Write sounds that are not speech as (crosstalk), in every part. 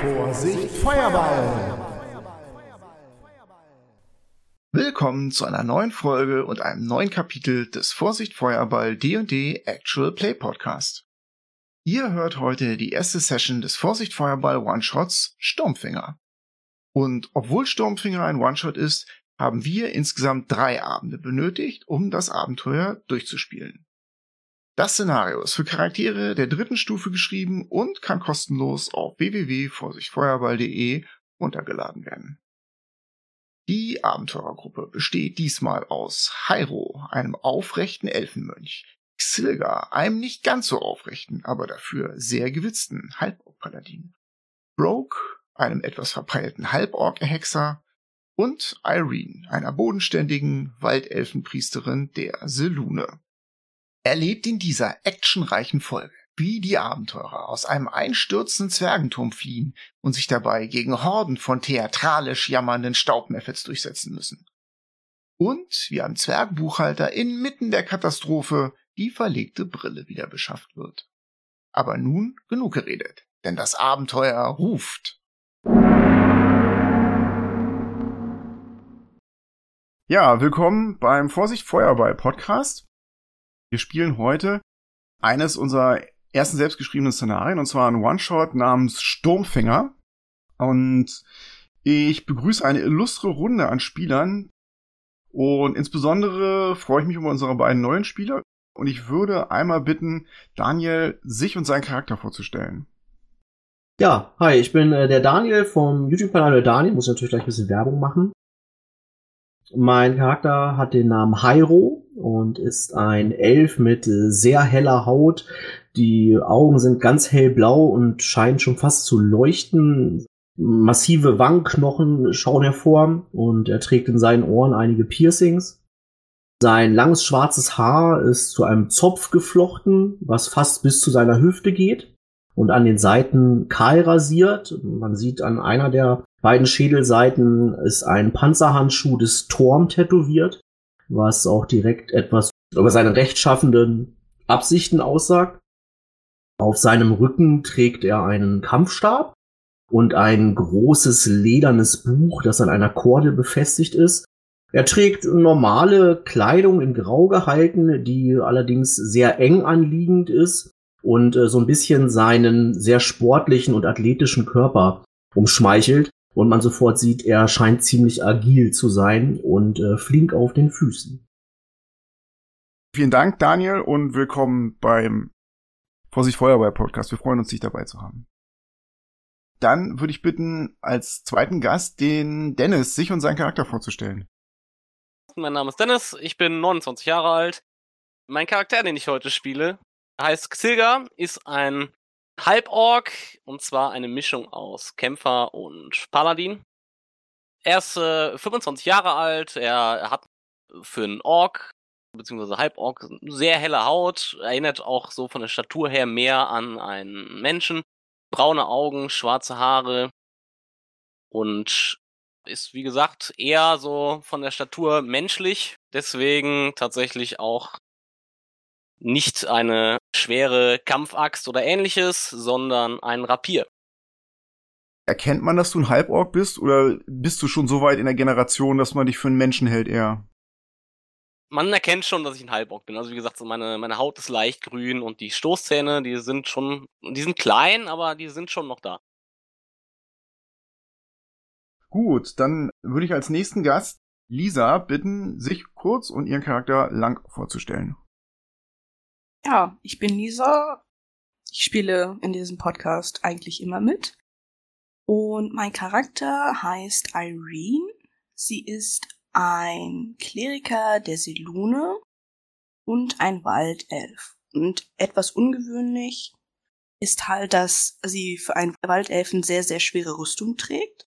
Vorsicht, Feuerball! Willkommen zu einer neuen Folge und einem neuen Kapitel des Vorsicht Feuerball D&D Actual Play Podcast. Ihr hört heute die erste Session des Vorsicht Feuerball One-Shots Sturmfinger. Und obwohl Sturmfinger ein One-Shot ist, haben wir insgesamt drei Abende benötigt, um das Abenteuer durchzuspielen. Das Szenario ist für Charaktere der dritten Stufe geschrieben und kann kostenlos auf www.vorsichtfeuerball.de runtergeladen werden. Die Abenteurergruppe besteht diesmal aus Hyro, einem aufrechten Elfenmönch, Xilga, einem nicht ganz so aufrechten, aber dafür sehr gewitzten Halborg-Paladin, Broke, einem etwas verpeilten Halborg-Hexer und Irene, einer bodenständigen Waldelfenpriesterin der Selune. Erlebt in dieser actionreichen Folge wie die Abenteurer aus einem einstürzenden Zwergenturm fliehen und sich dabei gegen Horden von theatralisch jammernden Staubmeffets durchsetzen müssen. Und wie ein Zwergbuchhalter inmitten der Katastrophe die verlegte Brille wieder beschafft wird. Aber nun genug geredet, denn das Abenteuer ruft. Ja, willkommen beim Vorsicht Feuerball Podcast. Wir spielen heute eines unserer ersten selbstgeschriebenen Szenarien, und zwar ein One-Shot namens Sturmfinger. Und ich begrüße eine illustre Runde an Spielern. Und insbesondere freue ich mich über unsere beiden neuen Spieler. Und ich würde einmal bitten, Daniel sich und seinen Charakter vorzustellen. Ja, hi, ich bin äh, der Daniel vom YouTube-Kanal Daniel. Muss natürlich gleich ein bisschen Werbung machen. Mein Charakter hat den Namen Hyro und ist ein Elf mit sehr heller Haut. Die Augen sind ganz hellblau und scheinen schon fast zu leuchten. Massive Wangenknochen schauen hervor und er trägt in seinen Ohren einige Piercings. Sein langes schwarzes Haar ist zu einem Zopf geflochten, was fast bis zu seiner Hüfte geht und an den Seiten kahl rasiert. Man sieht an einer der beiden Schädelseiten ist ein Panzerhandschuh des Torm tätowiert, was auch direkt etwas über seine rechtschaffenden Absichten aussagt. Auf seinem Rücken trägt er einen Kampfstab und ein großes ledernes Buch, das an einer Korde befestigt ist. Er trägt normale Kleidung in Grau gehalten, die allerdings sehr eng anliegend ist und äh, so ein bisschen seinen sehr sportlichen und athletischen Körper umschmeichelt. Und man sofort sieht, er scheint ziemlich agil zu sein und äh, flink auf den Füßen. Vielen Dank, Daniel, und willkommen beim Vorsicht Feuerwehr Podcast. Wir freuen uns, dich dabei zu haben. Dann würde ich bitten, als zweiten Gast den Dennis sich und seinen Charakter vorzustellen. Mein Name ist Dennis, ich bin 29 Jahre alt. Mein Charakter, den ich heute spiele, heißt Xilga, ist ein Halborg und zwar eine Mischung aus Kämpfer und Paladin. Er ist äh, 25 Jahre alt, er hat für einen Ork beziehungsweise Halborg sehr helle Haut, erinnert auch so von der Statur her mehr an einen Menschen. Braune Augen, schwarze Haare und ist wie gesagt eher so von der Statur menschlich, deswegen tatsächlich auch nicht eine schwere Kampfaxt oder ähnliches, sondern ein Rapier. Erkennt man, dass du ein Halborg bist oder bist du schon so weit in der Generation, dass man dich für einen Menschen hält eher? Man erkennt schon, dass ich ein Halborg bin. Also wie gesagt, so meine, meine Haut ist leicht grün und die Stoßzähne, die sind schon, die sind klein, aber die sind schon noch da. Gut, dann würde ich als nächsten Gast Lisa bitten, sich kurz und ihren Charakter lang vorzustellen. Ja, ich bin Lisa. Ich spiele in diesem Podcast eigentlich immer mit. Und mein Charakter heißt Irene. Sie ist ein Kleriker der Selune und ein Waldelf. Und etwas ungewöhnlich ist halt, dass sie für einen Waldelfen sehr, sehr schwere Rüstung trägt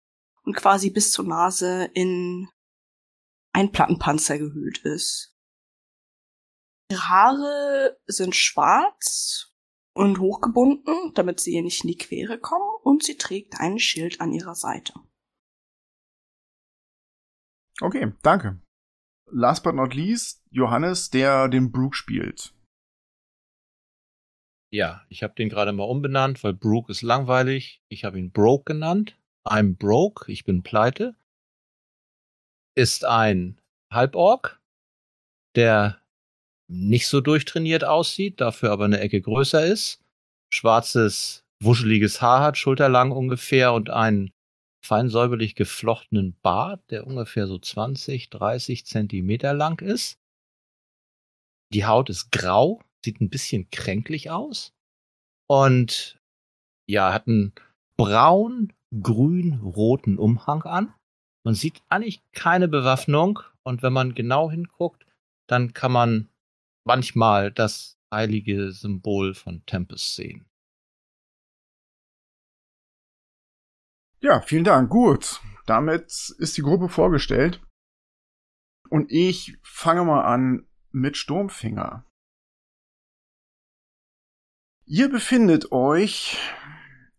und quasi bis zur Nase in ein Plattenpanzer gehüllt ist. Ihre Haare sind schwarz und hochgebunden, damit sie ihr nicht in die Quere kommen, und sie trägt ein Schild an ihrer Seite. Okay, danke. Last but not least, Johannes, der den Brook spielt. Ja, ich habe den gerade mal umbenannt, weil Brooke ist langweilig. Ich habe ihn Broke genannt. I'm broke, ich bin pleite. Ist ein Halborg, der nicht so durchtrainiert aussieht, dafür aber eine Ecke größer ist. Schwarzes, wuscheliges Haar hat, schulterlang ungefähr und einen fein säuberlich geflochtenen Bart, der ungefähr so 20, 30 Zentimeter lang ist. Die Haut ist grau, sieht ein bisschen kränklich aus und ja, hat einen braun, grün, roten Umhang an. Man sieht eigentlich keine Bewaffnung und wenn man genau hinguckt, dann kann man manchmal das heilige Symbol von Tempest sehen. Ja, vielen Dank. Gut. Damit ist die Gruppe vorgestellt. Und ich fange mal an mit Sturmfinger. Ihr befindet euch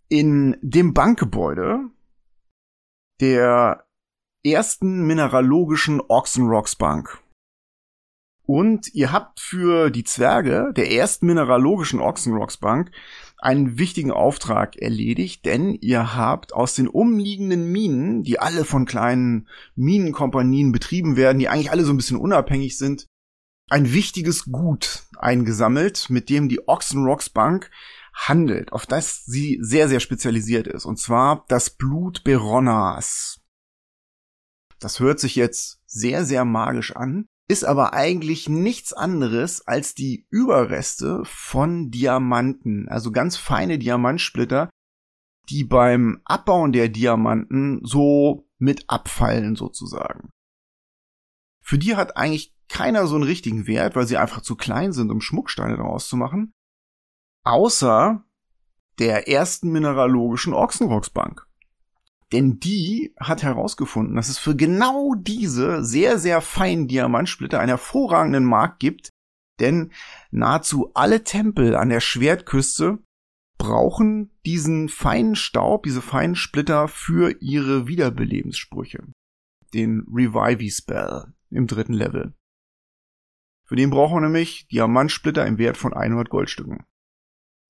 in dem Bankgebäude der ersten mineralogischen Oxenrocks Bank. Und ihr habt für die Zwerge der ersten mineralogischen Oxenrocks Bank einen wichtigen Auftrag erledigt, denn ihr habt aus den umliegenden Minen, die alle von kleinen Minenkompanien betrieben werden, die eigentlich alle so ein bisschen unabhängig sind, ein wichtiges Gut eingesammelt, mit dem die Oxenrocks Bank handelt, auf das sie sehr, sehr spezialisiert ist. Und zwar das Blut Beronnas. Das hört sich jetzt sehr, sehr magisch an, ist aber eigentlich nichts anderes als die Überreste von Diamanten, also ganz feine Diamantsplitter, die beim Abbauen der Diamanten so mit abfallen sozusagen. Für die hat eigentlich keiner so einen richtigen Wert, weil sie einfach zu klein sind, um Schmucksteine daraus zu machen. Außer der ersten mineralogischen Ochsenrocksbank. Denn die hat herausgefunden, dass es für genau diese sehr, sehr feinen Diamantsplitter einen hervorragenden Markt gibt, denn nahezu alle Tempel an der Schwertküste brauchen diesen feinen Staub, diese feinen Splitter für ihre Wiederbelebenssprüche. Den Revivey Spell im dritten Level. Für den brauchen wir nämlich Diamantsplitter im Wert von 100 Goldstücken.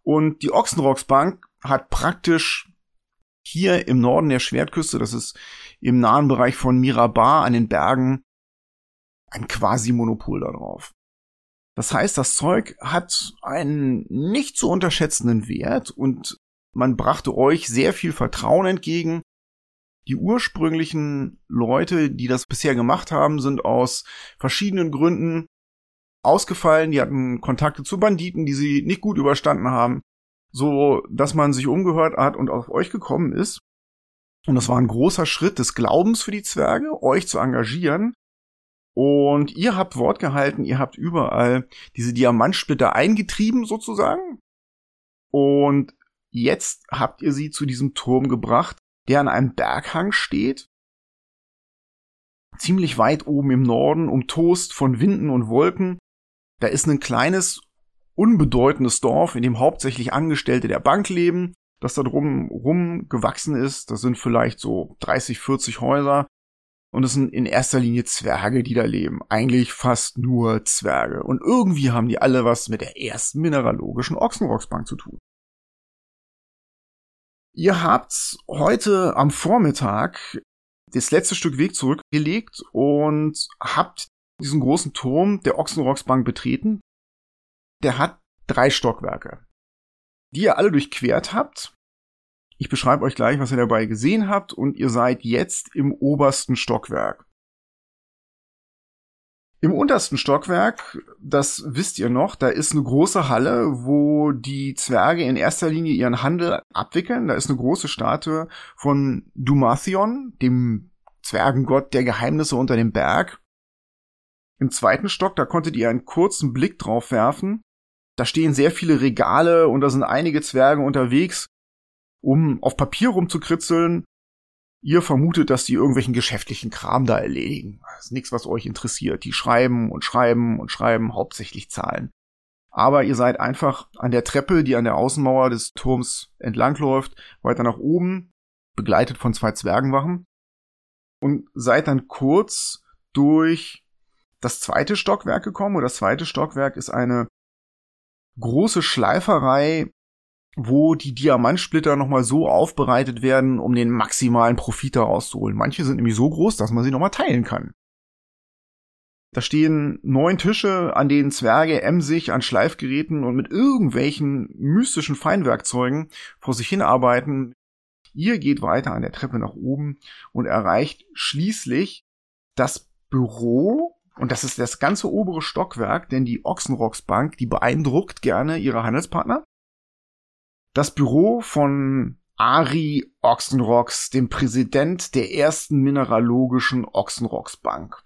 Und die Ochsenrocks Bank hat praktisch hier im Norden der Schwertküste, das ist im nahen Bereich von Mirabar an den Bergen, ein Quasi-Monopol darauf. Das heißt, das Zeug hat einen nicht zu unterschätzenden Wert und man brachte euch sehr viel Vertrauen entgegen. Die ursprünglichen Leute, die das bisher gemacht haben, sind aus verschiedenen Gründen ausgefallen, die hatten Kontakte zu Banditen, die sie nicht gut überstanden haben, so dass man sich umgehört hat und auf euch gekommen ist. Und das war ein großer Schritt des Glaubens für die Zwerge, euch zu engagieren. Und ihr habt Wort gehalten, ihr habt überall diese Diamantsplitter eingetrieben sozusagen. Und jetzt habt ihr sie zu diesem Turm gebracht, der an einem Berghang steht. Ziemlich weit oben im Norden, umtost von Winden und Wolken. Da ist ein kleines, unbedeutendes Dorf, in dem hauptsächlich Angestellte der Bank leben, das da drum rum gewachsen ist. Das sind vielleicht so 30, 40 Häuser. Und es sind in erster Linie Zwerge, die da leben. Eigentlich fast nur Zwerge. Und irgendwie haben die alle was mit der ersten mineralogischen Ochsenrocksbank zu tun. Ihr habt heute am Vormittag das letzte Stück Weg zurückgelegt und habt diesen großen Turm der Ochsenrocksbank betreten. Der hat drei Stockwerke, die ihr alle durchquert habt. Ich beschreibe euch gleich, was ihr dabei gesehen habt und ihr seid jetzt im obersten Stockwerk. Im untersten Stockwerk, das wisst ihr noch, da ist eine große Halle, wo die Zwerge in erster Linie ihren Handel abwickeln. Da ist eine große Statue von Dumathion, dem Zwergengott der Geheimnisse unter dem Berg. Im zweiten Stock, da konntet ihr einen kurzen Blick drauf werfen. Da stehen sehr viele Regale und da sind einige Zwerge unterwegs, um auf Papier rumzukritzeln. Ihr vermutet, dass die irgendwelchen geschäftlichen Kram da erledigen. Das ist nichts, was euch interessiert. Die schreiben und schreiben und schreiben, hauptsächlich Zahlen. Aber ihr seid einfach an der Treppe, die an der Außenmauer des Turms entlangläuft, weiter nach oben, begleitet von zwei Zwergenwachen und seid dann kurz durch das zweite Stockwerk gekommen und das zweite Stockwerk ist eine große Schleiferei, wo die Diamantsplitter nochmal so aufbereitet werden, um den maximalen Profit daraus zu holen. Manche sind nämlich so groß, dass man sie nochmal teilen kann. Da stehen neun Tische, an denen Zwerge emsig an Schleifgeräten und mit irgendwelchen mystischen Feinwerkzeugen vor sich hinarbeiten. Ihr geht weiter an der Treppe nach oben und erreicht schließlich das Büro. Und das ist das ganze obere Stockwerk, denn die Ochsenrocks Bank, die beeindruckt gerne ihre Handelspartner. Das Büro von Ari Ochsenrocks, dem Präsident der ersten mineralogischen Ochsenrocks Bank.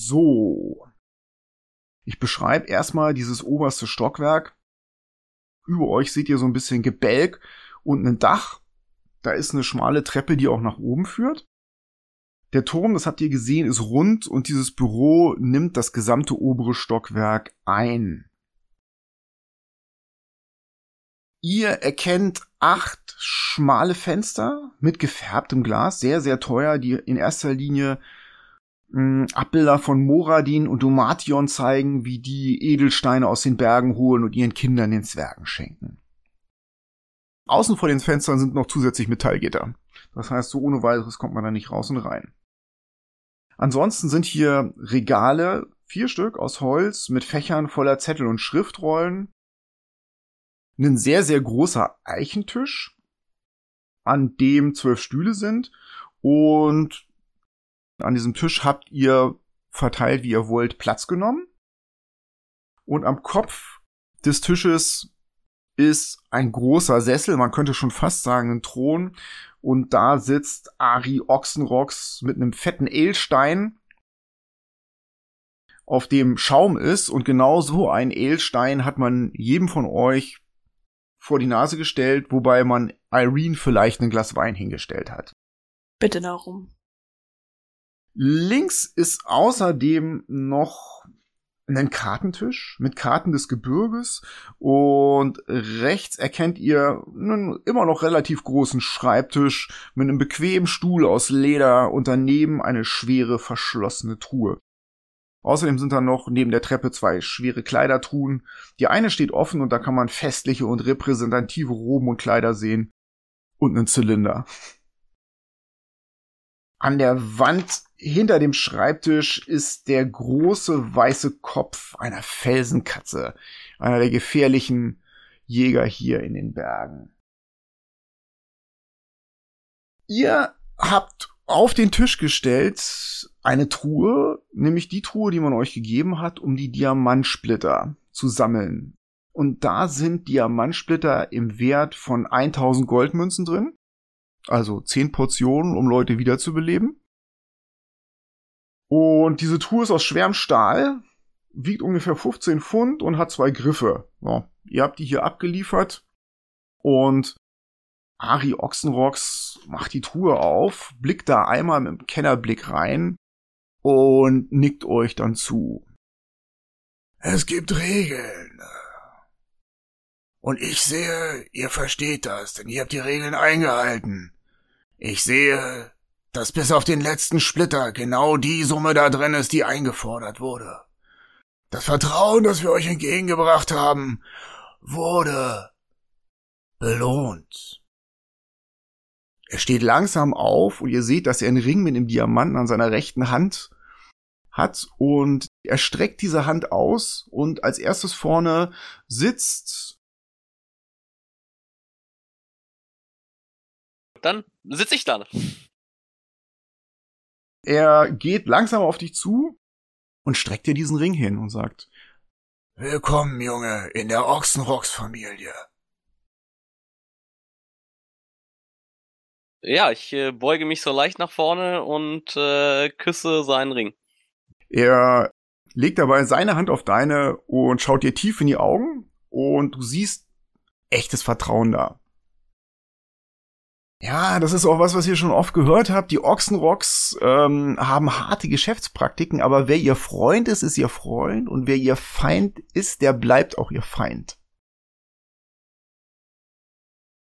So. Ich beschreibe erstmal dieses oberste Stockwerk. Über euch seht ihr so ein bisschen Gebälk und ein Dach. Da ist eine schmale Treppe, die auch nach oben führt. Der Turm, das habt ihr gesehen, ist rund und dieses Büro nimmt das gesamte obere Stockwerk ein. Ihr erkennt acht schmale Fenster mit gefärbtem Glas, sehr, sehr teuer, die in erster Linie mh, Abbilder von Moradin und Domation zeigen, wie die Edelsteine aus den Bergen holen und ihren Kindern den Zwergen schenken. Außen vor den Fenstern sind noch zusätzlich Metallgitter. Das heißt, so ohne weiteres kommt man da nicht raus und rein. Ansonsten sind hier Regale, vier Stück aus Holz, mit Fächern voller Zettel und Schriftrollen. Ein sehr, sehr großer Eichentisch, an dem zwölf Stühle sind und an diesem Tisch habt ihr verteilt, wie ihr wollt, Platz genommen. Und am Kopf des Tisches ist ein großer Sessel, man könnte schon fast sagen ein Thron. Und da sitzt Ari Ochsenrocks mit einem fetten Ehlstein, auf dem Schaum ist. Und genau so ein Ehlstein hat man jedem von euch vor die Nase gestellt, wobei man Irene vielleicht ein Glas Wein hingestellt hat. Bitte darum. Links ist außerdem noch ein Kartentisch mit Karten des Gebirges und rechts erkennt ihr einen immer noch relativ großen Schreibtisch mit einem bequemen Stuhl aus Leder und daneben eine schwere verschlossene Truhe. Außerdem sind da noch neben der Treppe zwei schwere Kleidertruhen. Die eine steht offen und da kann man festliche und repräsentative Roben und Kleider sehen und einen Zylinder. An der Wand hinter dem Schreibtisch ist der große weiße Kopf einer Felsenkatze, einer der gefährlichen Jäger hier in den Bergen. Ihr habt auf den Tisch gestellt eine Truhe, nämlich die Truhe, die man euch gegeben hat, um die Diamantsplitter zu sammeln. Und da sind Diamantsplitter im Wert von 1000 Goldmünzen drin. Also 10 Portionen, um Leute wiederzubeleben. Und diese Truhe ist aus schwerem Stahl, wiegt ungefähr 15 Pfund und hat zwei Griffe. Ja, ihr habt die hier abgeliefert und Ari Ochsenrocks macht die Truhe auf, blickt da einmal mit dem Kennerblick rein und nickt euch dann zu. Es gibt Regeln. Und ich sehe, ihr versteht das, denn ihr habt die Regeln eingehalten. Ich sehe, dass bis auf den letzten Splitter genau die Summe da drin ist, die eingefordert wurde. Das Vertrauen, das wir euch entgegengebracht haben, wurde belohnt. Er steht langsam auf und ihr seht, dass er einen Ring mit einem Diamanten an seiner rechten Hand hat und er streckt diese Hand aus und als erstes vorne sitzt. Dann sitze ich da. Er geht langsam auf dich zu und streckt dir diesen Ring hin und sagt, Willkommen, Junge, in der Ochsenrocks-Familie. Ja, ich äh, beuge mich so leicht nach vorne und äh, küsse seinen Ring. Er legt dabei seine Hand auf deine und schaut dir tief in die Augen und du siehst echtes Vertrauen da. Ja, das ist auch was, was ihr schon oft gehört habt. Die Ochsenrocks ähm, haben harte Geschäftspraktiken, aber wer ihr Freund ist, ist ihr Freund und wer ihr Feind ist, der bleibt auch ihr Feind.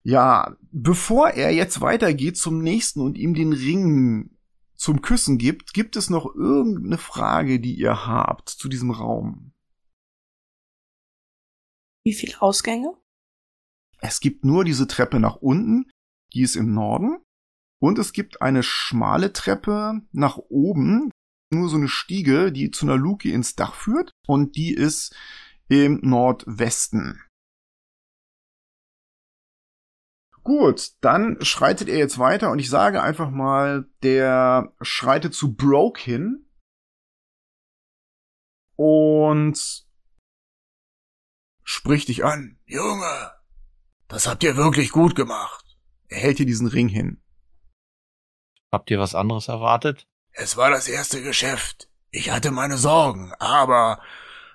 Ja, bevor er jetzt weitergeht zum nächsten und ihm den Ring zum Küssen gibt, gibt es noch irgendeine Frage, die ihr habt zu diesem Raum? Wie viele Ausgänge? Es gibt nur diese Treppe nach unten, die ist im Norden. Und es gibt eine schmale Treppe nach oben, nur so eine Stiege, die zu einer Luke ins Dach führt. Und die ist im Nordwesten. Gut, dann schreitet er jetzt weiter und ich sage einfach mal, der schreitet zu Broke hin und spricht dich an. Junge, das habt ihr wirklich gut gemacht. Er hält dir diesen Ring hin. Habt ihr was anderes erwartet? Es war das erste Geschäft. Ich hatte meine Sorgen, aber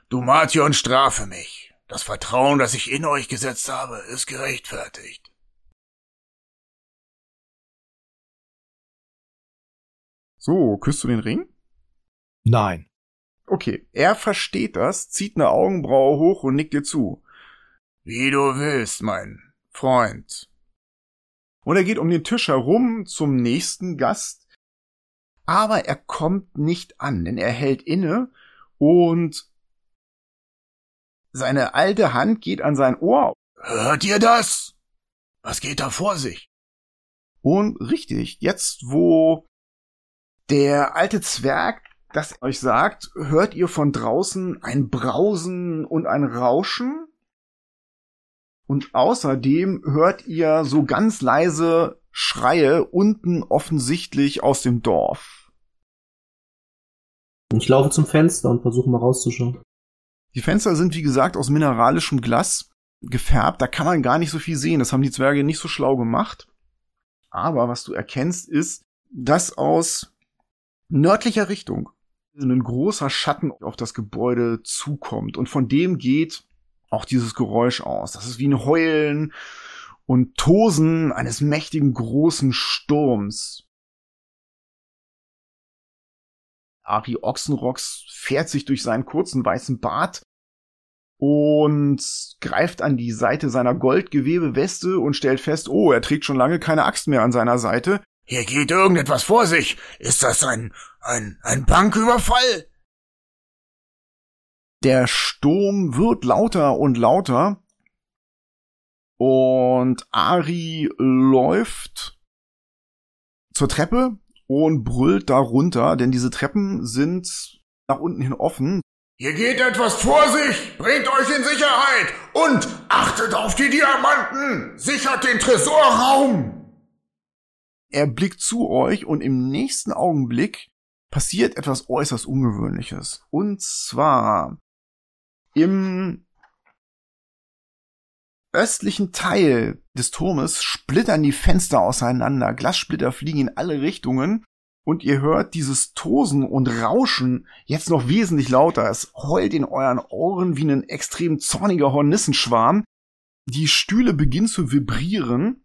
Dumation strafe mich. Das Vertrauen, das ich in euch gesetzt habe, ist gerechtfertigt. So, küsst du den Ring? Nein. Okay, er versteht das, zieht eine Augenbraue hoch und nickt dir zu. Wie du willst, mein Freund. Und er geht um den Tisch herum zum nächsten Gast, aber er kommt nicht an, denn er hält inne und seine alte Hand geht an sein Ohr. Hört ihr das? Was geht da vor sich? Und richtig, jetzt wo der alte Zwerg das euch sagt, hört ihr von draußen ein Brausen und ein Rauschen. Und außerdem hört ihr so ganz leise Schreie unten offensichtlich aus dem Dorf. Ich laufe zum Fenster und versuche mal rauszuschauen. Die Fenster sind wie gesagt aus mineralischem Glas gefärbt. Da kann man gar nicht so viel sehen. Das haben die Zwerge nicht so schlau gemacht. Aber was du erkennst ist, dass aus nördlicher Richtung ein großer Schatten auf das Gebäude zukommt und von dem geht auch dieses Geräusch aus. Das ist wie ein Heulen und Tosen eines mächtigen großen Sturms. Ari Ochsenrocks fährt sich durch seinen kurzen weißen Bart und greift an die Seite seiner Goldgewebeweste und stellt fest, oh, er trägt schon lange keine Axt mehr an seiner Seite. Hier geht irgendetwas vor sich. Ist das ein, ein, ein Banküberfall? Der Sturm wird lauter und lauter. Und Ari läuft zur Treppe und brüllt darunter, denn diese Treppen sind nach unten hin offen. Hier geht etwas vor sich! Bringt euch in Sicherheit! Und achtet auf die Diamanten! Sichert den Tresorraum! Er blickt zu euch und im nächsten Augenblick passiert etwas äußerst Ungewöhnliches. Und zwar im östlichen Teil des Turmes splittern die Fenster auseinander, Glassplitter fliegen in alle Richtungen und ihr hört dieses Tosen und Rauschen jetzt noch wesentlich lauter. Es heult in euren Ohren wie ein extrem zorniger Hornissenschwarm. Die Stühle beginnen zu vibrieren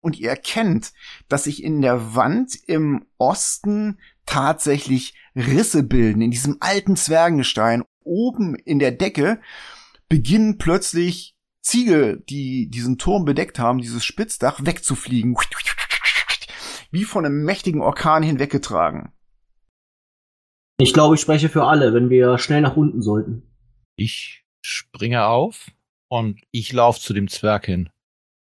und ihr erkennt, dass sich in der Wand im Osten tatsächlich Risse bilden. In diesem alten Zwergengestein oben in der Decke beginnen plötzlich Ziegel, die diesen Turm bedeckt haben, dieses Spitzdach, wegzufliegen. Wie von einem mächtigen Orkan hinweggetragen. Ich glaube, ich spreche für alle, wenn wir schnell nach unten sollten. Ich springe auf und ich laufe zu dem Zwerg hin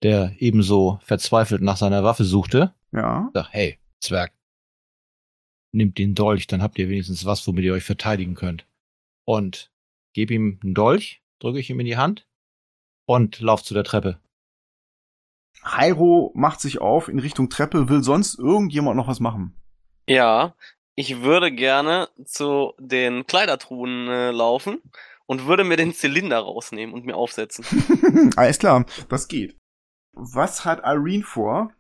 der ebenso verzweifelt nach seiner Waffe suchte. Ja. Sag, hey, Zwerg, nimmt den Dolch, dann habt ihr wenigstens was, womit ihr euch verteidigen könnt. Und gebe ihm einen Dolch, drücke ich ihm in die Hand und lauf zu der Treppe. Hyro macht sich auf in Richtung Treppe, will sonst irgendjemand noch was machen? Ja, ich würde gerne zu den Kleidertruhen äh, laufen und würde mir den Zylinder rausnehmen und mir aufsetzen. (laughs) Alles klar, das geht. Was hat Irene vor?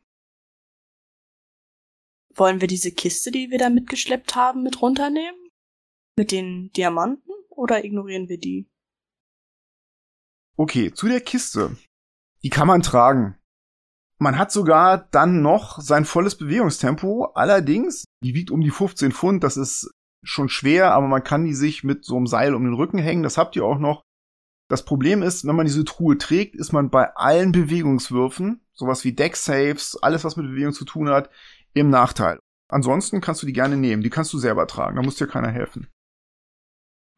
Wollen wir diese Kiste, die wir da mitgeschleppt haben, mit runternehmen? Mit den Diamanten? Oder ignorieren wir die? Okay, zu der Kiste. Die kann man tragen. Man hat sogar dann noch sein volles Bewegungstempo. Allerdings, die wiegt um die 15 Pfund. Das ist schon schwer, aber man kann die sich mit so einem Seil um den Rücken hängen. Das habt ihr auch noch. Das Problem ist, wenn man diese Truhe trägt, ist man bei allen Bewegungswürfen, sowas wie Deck-Saves, alles was mit Bewegung zu tun hat, im Nachteil. Ansonsten kannst du die gerne nehmen, die kannst du selber tragen, da muss dir keiner helfen.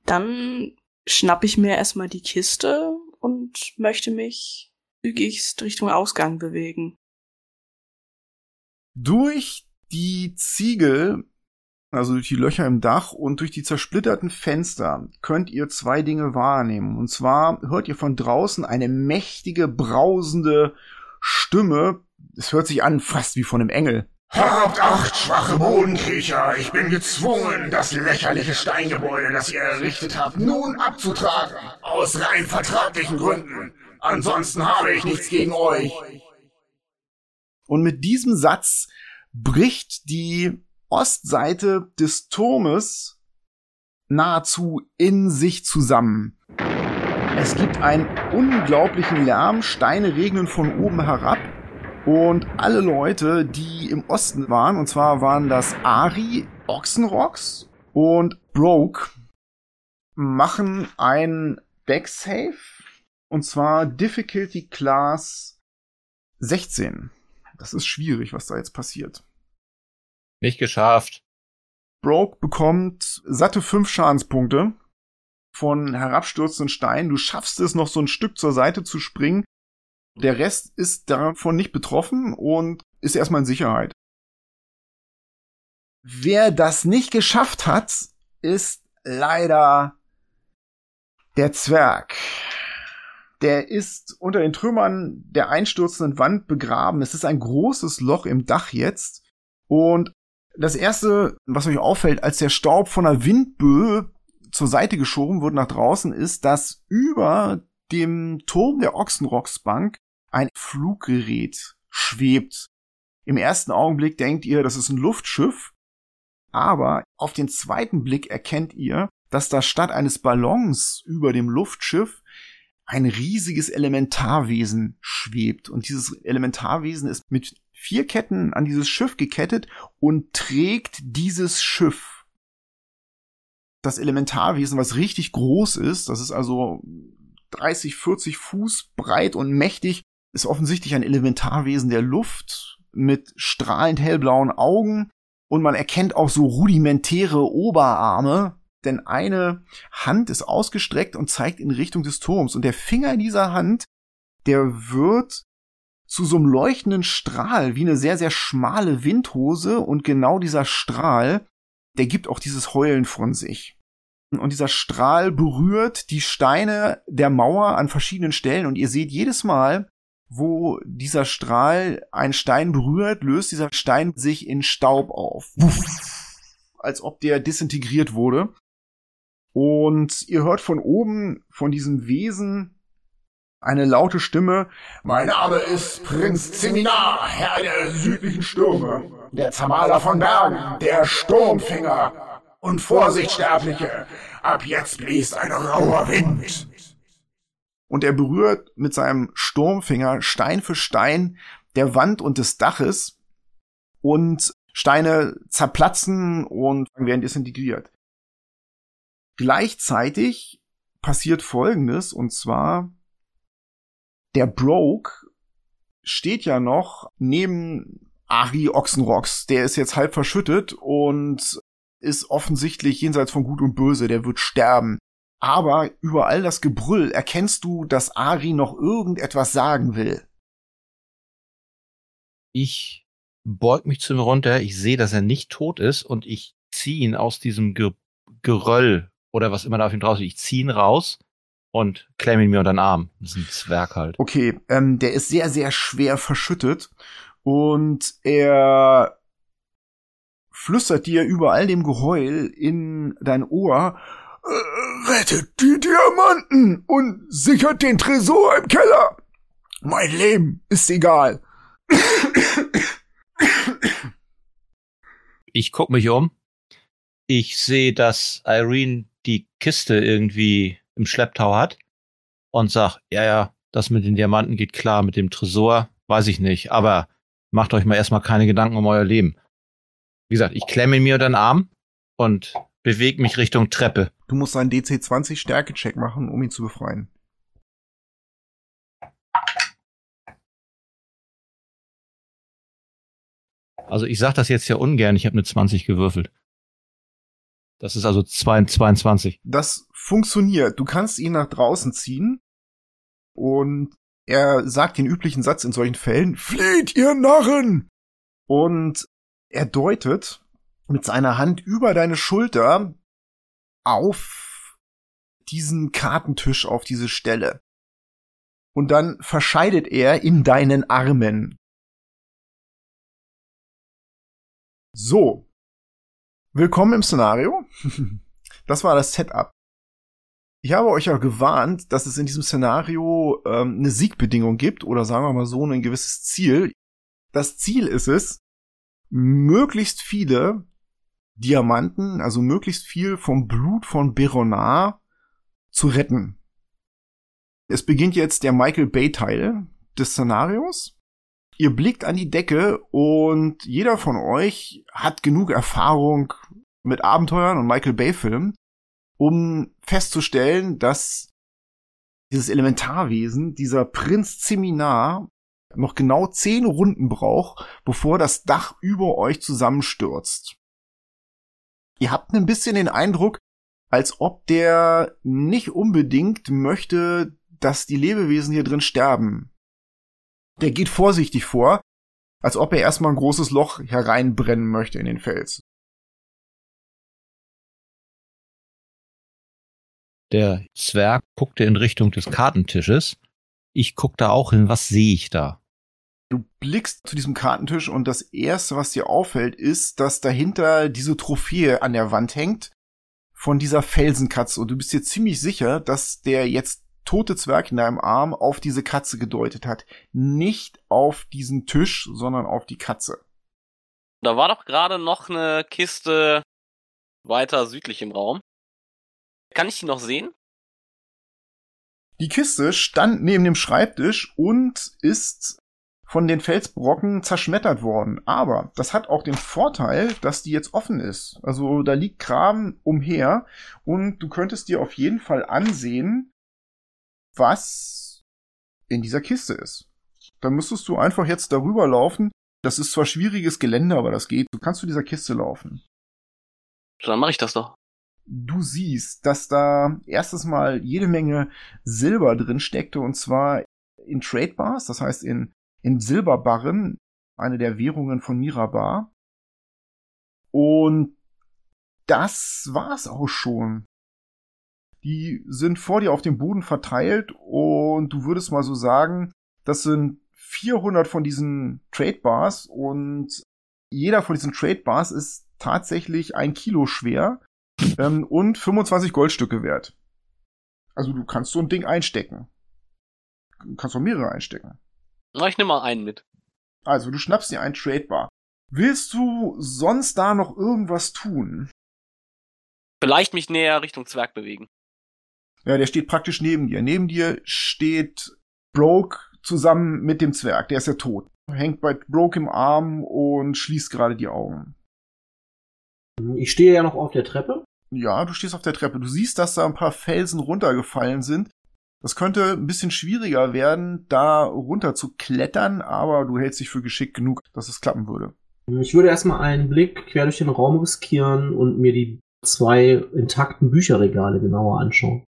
Dann schnapp ich mir erstmal die Kiste und möchte mich zügigst Richtung Ausgang bewegen. Durch die Ziegel, also durch die Löcher im Dach und durch die zersplitterten Fenster könnt ihr zwei Dinge wahrnehmen. Und zwar hört ihr von draußen eine mächtige, brausende Stimme. Es hört sich an fast wie von einem Engel. Habt Acht, schwache Bodenkriecher! Ich bin gezwungen, das lächerliche Steingebäude, das ihr errichtet habt, nun abzutragen. Aus rein vertraglichen Gründen. Ansonsten habe ich nichts gegen euch. Und mit diesem Satz bricht die Ostseite des Turmes nahezu in sich zusammen. Es gibt einen unglaublichen Lärm, Steine regnen von oben herab und alle Leute, die im Osten waren, und zwar waren das Ari, Oxenrocks und Broke, machen ein Backsave. Und zwar Difficulty Class 16. Das ist schwierig, was da jetzt passiert. Nicht geschafft. Broke bekommt satte fünf Schadenspunkte von herabstürzenden Steinen. Du schaffst es noch so ein Stück zur Seite zu springen, der Rest ist davon nicht betroffen und ist erstmal in Sicherheit. Wer das nicht geschafft hat, ist leider der Zwerg. Der ist unter den Trümmern der einstürzenden Wand begraben. Es ist ein großes Loch im Dach jetzt. Und das erste, was euch auffällt, als der Staub von einer Windböe zur Seite geschoben wird nach draußen, ist, dass über dem Turm der Ochsenrocksbank ein Fluggerät schwebt. Im ersten Augenblick denkt ihr, das ist ein Luftschiff, aber auf den zweiten Blick erkennt ihr, dass da statt eines Ballons über dem Luftschiff ein riesiges Elementarwesen schwebt. Und dieses Elementarwesen ist mit vier Ketten an dieses Schiff gekettet und trägt dieses Schiff. Das Elementarwesen, was richtig groß ist, das ist also 30, 40 Fuß breit und mächtig, ist offensichtlich ein Elementarwesen der Luft mit strahlend hellblauen Augen und man erkennt auch so rudimentäre Oberarme, denn eine Hand ist ausgestreckt und zeigt in Richtung des Turms und der Finger dieser Hand, der wird zu so einem leuchtenden Strahl wie eine sehr, sehr schmale Windhose und genau dieser Strahl, der gibt auch dieses Heulen von sich. Und dieser Strahl berührt die Steine der Mauer an verschiedenen Stellen und ihr seht jedes Mal, wo dieser Strahl einen Stein berührt, löst dieser Stein sich in Staub auf. Als ob der disintegriert wurde. Und ihr hört von oben, von diesem Wesen, eine laute Stimme. Mein Name ist Prinz Zeminar, Herr der südlichen Stürme, der Zermaler von Bergen, der Sturmfinger. Und Vorsicht, Sterbliche, ab jetzt bläst ein rauer Wind und er berührt mit seinem Sturmfinger Stein für Stein der Wand und des Daches und Steine zerplatzen und werden disintegriert. Gleichzeitig passiert Folgendes und zwar der Broke steht ja noch neben Ari Ochsenrocks. Der ist jetzt halb verschüttet und ist offensichtlich jenseits von Gut und Böse. Der wird sterben. Aber über all das Gebrüll erkennst du, dass Ari noch irgendetwas sagen will. Ich beug mich zu ihm runter, ich sehe, dass er nicht tot ist und ich ziehe ihn aus diesem Ge Geröll oder was immer da auf ihm draußen ist. Ich ziehe ihn raus und klemme ihn mir unter den Arm. Das ist ein Zwerg halt. Okay, ähm, der ist sehr, sehr schwer verschüttet und er flüstert dir über all dem Geheul in dein Ohr rettet die Diamanten und sichert den Tresor im Keller. Mein Leben ist egal. Ich guck mich um. Ich sehe, dass Irene die Kiste irgendwie im Schlepptau hat und sag, ja, ja, das mit den Diamanten geht klar, mit dem Tresor weiß ich nicht, aber macht euch mal erstmal keine Gedanken um euer Leben. Wie gesagt, ich klemme mir den Arm und bewege mich Richtung Treppe. Du musst einen DC-20 Stärke-Check machen, um ihn zu befreien. Also ich sag das jetzt ja ungern, ich habe eine 20 gewürfelt. Das ist also 22. Das funktioniert. Du kannst ihn nach draußen ziehen und er sagt den üblichen Satz in solchen Fällen, flieht ihr Narren! Und er deutet mit seiner Hand über deine Schulter auf diesen Kartentisch, auf diese Stelle. Und dann verscheidet er in deinen Armen. So. Willkommen im Szenario. (laughs) Das war das Setup. Ich habe euch ja gewarnt, dass es in diesem Szenario ähm, eine Siegbedingung gibt oder sagen wir mal so ein gewisses Ziel. Das Ziel ist es, möglichst viele Diamanten, also möglichst viel vom Blut von Beronar zu retten. Es beginnt jetzt der Michael Bay Teil des Szenarios. Ihr blickt an die Decke und jeder von euch hat genug Erfahrung mit Abenteuern und Michael Bay Filmen, um festzustellen, dass dieses Elementarwesen, dieser Prinz Zeminar, noch genau zehn Runden braucht, bevor das Dach über euch zusammenstürzt. Ihr habt ein bisschen den Eindruck, als ob der nicht unbedingt möchte, dass die Lebewesen hier drin sterben. Der geht vorsichtig vor, als ob er erstmal ein großes Loch hereinbrennen möchte in den Fels. Der Zwerg guckte in Richtung des Kartentisches. Ich guck da auch hin. Was sehe ich da? Du blickst zu diesem Kartentisch und das erste, was dir auffällt, ist, dass dahinter diese Trophäe an der Wand hängt von dieser Felsenkatze. Und du bist dir ziemlich sicher, dass der jetzt tote Zwerg in deinem Arm auf diese Katze gedeutet hat. Nicht auf diesen Tisch, sondern auf die Katze. Da war doch gerade noch eine Kiste weiter südlich im Raum. Kann ich die noch sehen? Die Kiste stand neben dem Schreibtisch und ist von den Felsbrocken zerschmettert worden. Aber das hat auch den Vorteil, dass die jetzt offen ist. Also da liegt Kram umher und du könntest dir auf jeden Fall ansehen, was in dieser Kiste ist. Dann müsstest du einfach jetzt darüber laufen. Das ist zwar schwieriges Gelände, aber das geht. Du kannst zu dieser Kiste laufen. Dann mache ich das doch du siehst, dass da erstes Mal jede Menge Silber drin steckte und zwar in Trade Bars, das heißt in, in Silberbarren, eine der Währungen von Mirabar. Und das war's auch schon. Die sind vor dir auf dem Boden verteilt und du würdest mal so sagen, das sind 400 von diesen Trade Bars und jeder von diesen Trade Bars ist tatsächlich ein Kilo schwer ähm, und 25 Goldstücke wert. Also du kannst so ein Ding einstecken. Du kannst auch mehrere einstecken. Na, ich nehme mal einen mit. Also du schnappst dir einen Tradebar. Willst du sonst da noch irgendwas tun? Vielleicht mich näher Richtung Zwerg bewegen. Ja, der steht praktisch neben dir. Neben dir steht Broke zusammen mit dem Zwerg. Der ist ja tot. Hängt bei Broke im Arm und schließt gerade die Augen. Ich stehe ja noch auf der Treppe. Ja, du stehst auf der Treppe. Du siehst, dass da ein paar Felsen runtergefallen sind. Das könnte ein bisschen schwieriger werden, da runter zu klettern, aber du hältst dich für geschickt genug, dass es klappen würde. Ich würde erstmal einen Blick quer durch den Raum riskieren und mir die zwei intakten Bücherregale genauer anschauen.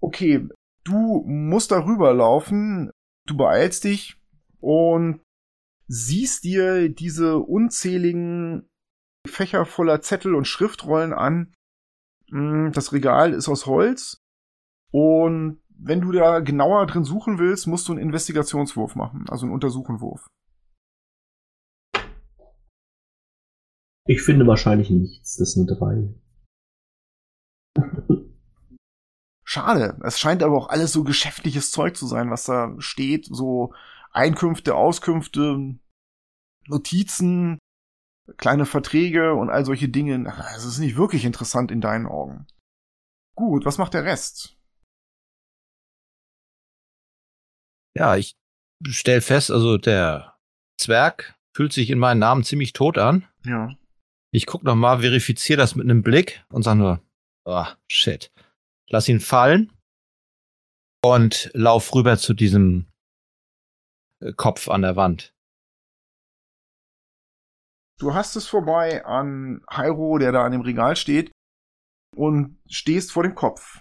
Okay, du musst darüber laufen, du beeilst dich und siehst dir diese unzähligen Fächer voller Zettel und Schriftrollen an. Mm, das Regal ist aus Holz. Und wenn du da genauer drin suchen willst, musst du einen Investigationswurf machen, also einen Untersuchenwurf. Ich finde wahrscheinlich nichts. Das sind drei. Schade. Es scheint aber auch alles so geschäftliches Zeug zu sein, was da steht. So Einkünfte, Auskünfte, Notizen, kleine Verträge und all solche Dinge. Es ist nicht wirklich interessant in deinen Augen. Gut, was macht der Rest? Ja, ich stell fest, also der Zwerg fühlt sich in meinen Namen ziemlich tot an. Ja. Ich guck noch mal, verifiziere das mit einem Blick und sag nur, oh, shit. Lass ihn fallen und lauf rüber zu diesem äh, Kopf an der Wand. Du hast es vorbei an Hyro, der da an dem Regal steht, und stehst vor dem Kopf.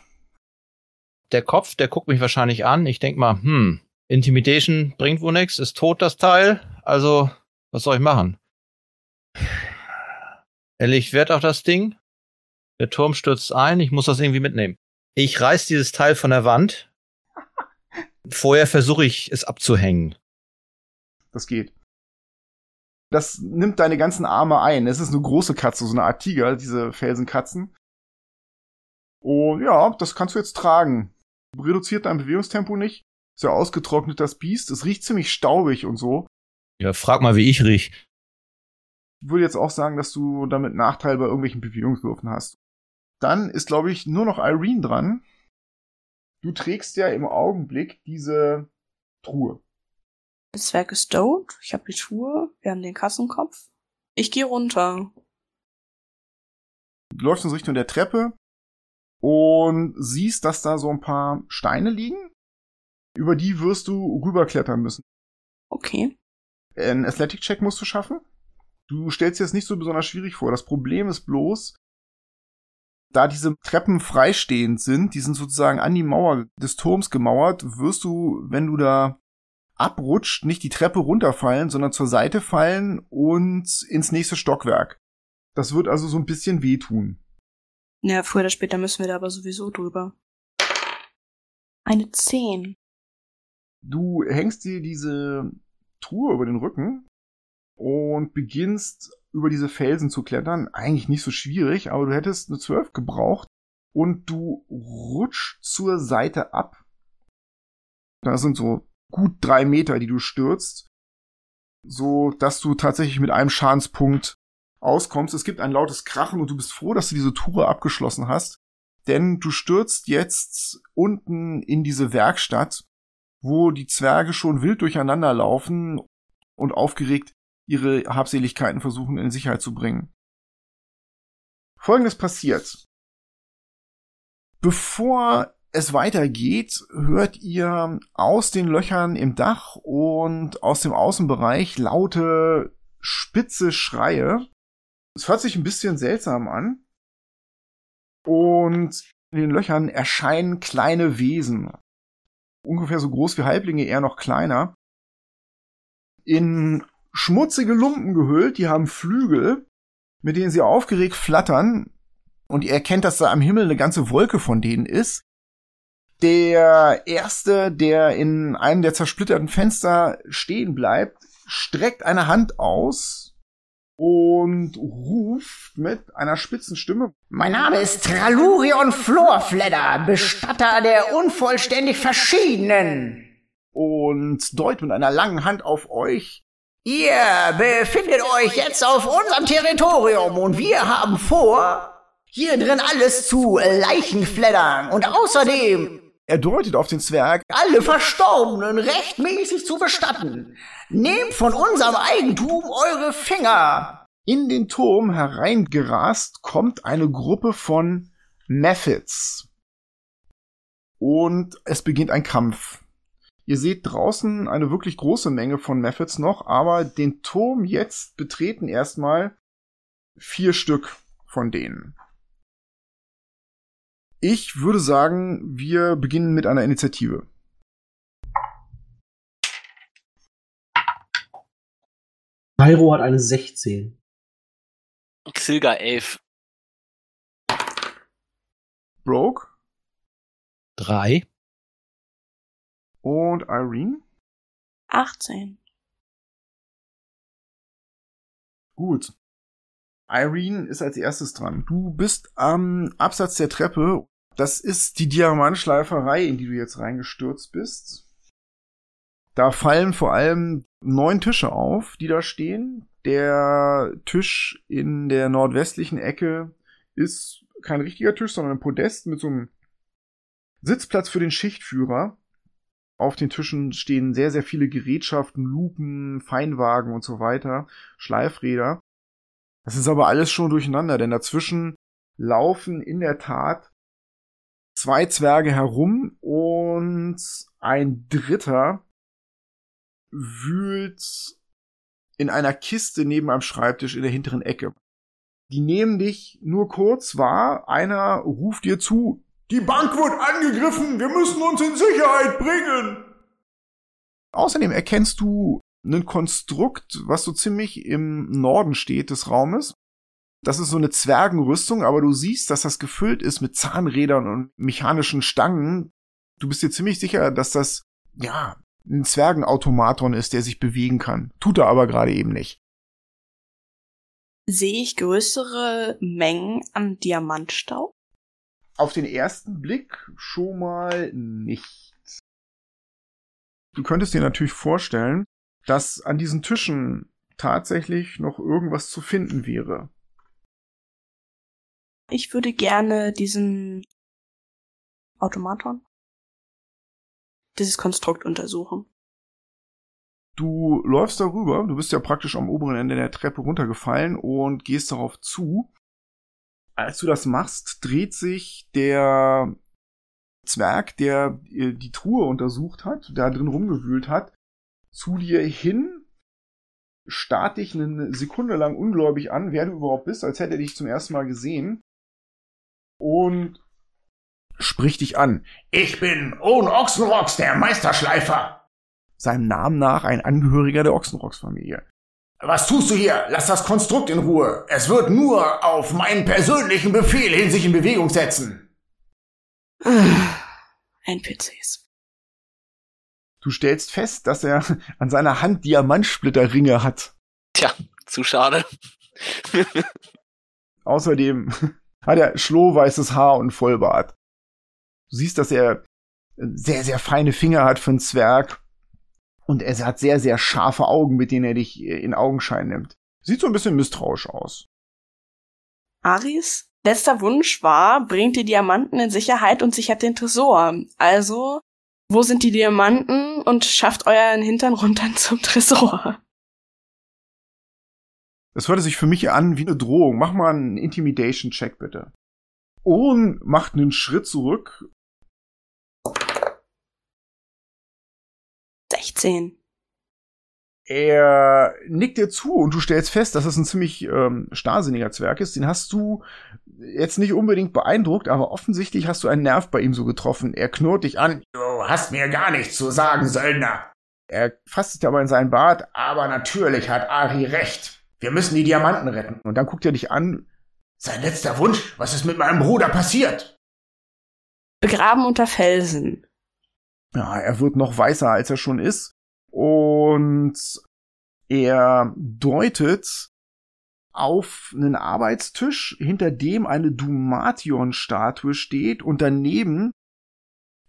der Kopf, der guckt mich wahrscheinlich an. Ich denk mal, hm, Intimidation bringt wohl nichts, ist tot das Teil. Also, was soll ich machen? Er legt Wert auf das Ding. Der Turm stürzt ein. Ich muss das irgendwie mitnehmen. Ich reiß dieses Teil von der Wand. Vorher versuche ich es abzuhängen. Das geht. Das nimmt deine ganzen Arme ein. Es ist eine große Katze, so eine Art Tiger, diese Felsenkatzen. Und ja, das kannst du jetzt tragen. Reduziert dein Bewegungstempo nicht. Ist ja ausgetrocknet, das Biest. Es riecht ziemlich staubig und so. Ja, frag mal, wie ich riech. Ich würde jetzt auch sagen, dass du damit Nachteil bei irgendwelchen Bewegungswürfen hast. Dann ist, glaube ich, nur noch Irene dran. Du trägst ja im Augenblick diese Truhe. Der Zwerg ist tot. Ich habe die Truhe. Wir haben den Kassenkopf. Ich gehe runter. Du läufst in Richtung der Treppe und siehst, dass da so ein paar Steine liegen. Über die wirst du rüberklettern müssen. Okay. Ein Athletic-Check musst du schaffen. Du stellst dir das nicht so besonders schwierig vor. Das Problem ist bloß, da diese Treppen freistehend sind, die sind sozusagen an die Mauer des Turms gemauert, wirst du, wenn du da abrutscht, nicht die Treppe runterfallen, sondern zur Seite fallen und ins nächste Stockwerk. Das wird also so ein bisschen wehtun. Ja, früher oder später müssen wir da aber sowieso drüber. Eine 10. Du hängst dir diese Truhe über den Rücken und beginnst über diese Felsen zu klettern. Eigentlich nicht so schwierig, aber du hättest eine 12 gebraucht und du rutschst zur Seite ab. Da sind so gut drei Meter, die du stürzt, so dass du tatsächlich mit einem Schadenspunkt auskommst. Es gibt ein lautes Krachen und du bist froh, dass du diese Tour abgeschlossen hast, denn du stürzt jetzt unten in diese Werkstatt, wo die Zwerge schon wild durcheinander laufen und aufgeregt ihre Habseligkeiten versuchen in Sicherheit zu bringen. Folgendes passiert. Bevor es weitergeht, hört ihr aus den Löchern im Dach und aus dem Außenbereich laute, spitze Schreie. Es hört sich ein bisschen seltsam an. Und in den Löchern erscheinen kleine Wesen. Ungefähr so groß wie Halblinge, eher noch kleiner. In schmutzige Lumpen gehüllt, die haben Flügel, mit denen sie aufgeregt flattern. Und ihr erkennt, dass da am Himmel eine ganze Wolke von denen ist. Der erste, der in einem der zersplitterten Fenster stehen bleibt, streckt eine Hand aus und ruft mit einer spitzen Stimme. Mein Name ist Tralurion Florfledder, Bestatter der unvollständig Verschiedenen. Und deutet mit einer langen Hand auf euch. Ihr befindet euch jetzt auf unserem Territorium und wir haben vor, hier drin alles zu Leichenfleddern und außerdem er deutet auf den Zwerg, alle Verstorbenen rechtmäßig zu bestatten. Nehmt von unserem Eigentum eure Finger. In den Turm hereingerast kommt eine Gruppe von Methods. Und es beginnt ein Kampf. Ihr seht draußen eine wirklich große Menge von Methods noch, aber den Turm jetzt betreten erstmal vier Stück von denen. Ich würde sagen, wir beginnen mit einer Initiative. Pyro hat eine 16. Xilga 11. Broke. Drei. Und Irene? 18. Gut. Irene ist als erstes dran. Du bist am Absatz der Treppe. Das ist die Diamantschleiferei, in die du jetzt reingestürzt bist. Da fallen vor allem neun Tische auf, die da stehen. Der Tisch in der nordwestlichen Ecke ist kein richtiger Tisch, sondern ein Podest mit so einem Sitzplatz für den Schichtführer. Auf den Tischen stehen sehr, sehr viele Gerätschaften, Lupen, Feinwagen und so weiter, Schleifräder. Das ist aber alles schon durcheinander, denn dazwischen laufen in der Tat zwei Zwerge herum und ein dritter wühlt in einer Kiste neben einem Schreibtisch in der hinteren Ecke. Die nehmen dich nur kurz wahr, einer ruft dir zu, Die Bank wird angegriffen, wir müssen uns in Sicherheit bringen. Außerdem erkennst du ein Konstrukt, was so ziemlich im Norden steht des Raumes. Das ist so eine Zwergenrüstung, aber du siehst, dass das gefüllt ist mit Zahnrädern und mechanischen Stangen. Du bist dir ziemlich sicher, dass das, ja, ein Zwergenautomaton ist, der sich bewegen kann. Tut er aber gerade eben nicht. Sehe ich größere Mengen an Diamantstaub? Auf den ersten Blick schon mal nicht. Du könntest dir natürlich vorstellen, dass an diesen Tischen tatsächlich noch irgendwas zu finden wäre. Ich würde gerne diesen Automaton, dieses Konstrukt untersuchen. Du läufst darüber, du bist ja praktisch am oberen Ende der Treppe runtergefallen und gehst darauf zu. Als du das machst, dreht sich der Zwerg, der äh, die Truhe untersucht hat, da drin rumgewühlt hat, zu dir hin, starrt dich eine Sekunde lang ungläubig an, wer du überhaupt bist, als hätte er dich zum ersten Mal gesehen. Und spricht dich an. Ich bin Owen Ochsenrocks, der Meisterschleifer. Seinem Namen nach ein Angehöriger der Ochsenrocks-Familie. Was tust du hier? Lass das Konstrukt in Ruhe. Es wird nur auf meinen persönlichen Befehl hin sich in Bewegung setzen. NPCs. Du stellst fest, dass er an seiner Hand Diamantsplitterringe hat. Tja, zu schade. (laughs) Außerdem hat er schlohweißes Haar und Vollbart. Du siehst, dass er sehr, sehr feine Finger hat für einen Zwerg. Und er hat sehr, sehr scharfe Augen, mit denen er dich in Augenschein nimmt. Sieht so ein bisschen misstrauisch aus. Aris letzter Wunsch war, bringt die Diamanten in Sicherheit und sichert den Tresor. Also, wo sind die Diamanten und schafft euren Hintern runter (laughs) zum Tresor? Das hörte sich für mich an wie eine Drohung. Mach mal einen Intimidation-Check, bitte. Owen macht einen Schritt zurück. 16. Er nickt dir zu und du stellst fest, dass es ein ziemlich ähm, starrsinniger Zwerg ist. Den hast du jetzt nicht unbedingt beeindruckt, aber offensichtlich hast du einen Nerv bei ihm so getroffen. Er knurrt dich an. Du hast mir gar nichts zu sagen, Söldner. Er fasst sich aber in seinen Bart. Aber natürlich hat Ari recht. Wir müssen die Diamanten retten. Und dann guckt er dich an. Sein letzter Wunsch? Was ist mit meinem Bruder passiert? Begraben unter Felsen. Ja, er wird noch weißer, als er schon ist. Und er deutet auf einen Arbeitstisch, hinter dem eine Dumation-Statue steht und daneben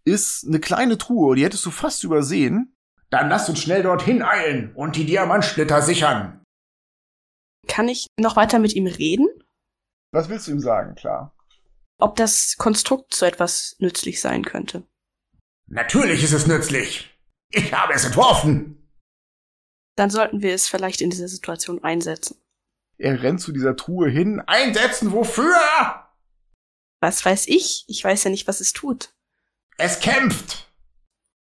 ist eine kleine Truhe, die hättest du fast übersehen. Dann lass uns schnell dorthin eilen und die Diamantsplitter sichern. Kann ich noch weiter mit ihm reden? Was willst du ihm sagen, klar? Ob das Konstrukt so etwas nützlich sein könnte. Natürlich ist es nützlich. Ich habe es entworfen. Dann sollten wir es vielleicht in dieser Situation einsetzen. Er rennt zu dieser Truhe hin. Einsetzen wofür? Was weiß ich? Ich weiß ja nicht, was es tut. Es kämpft.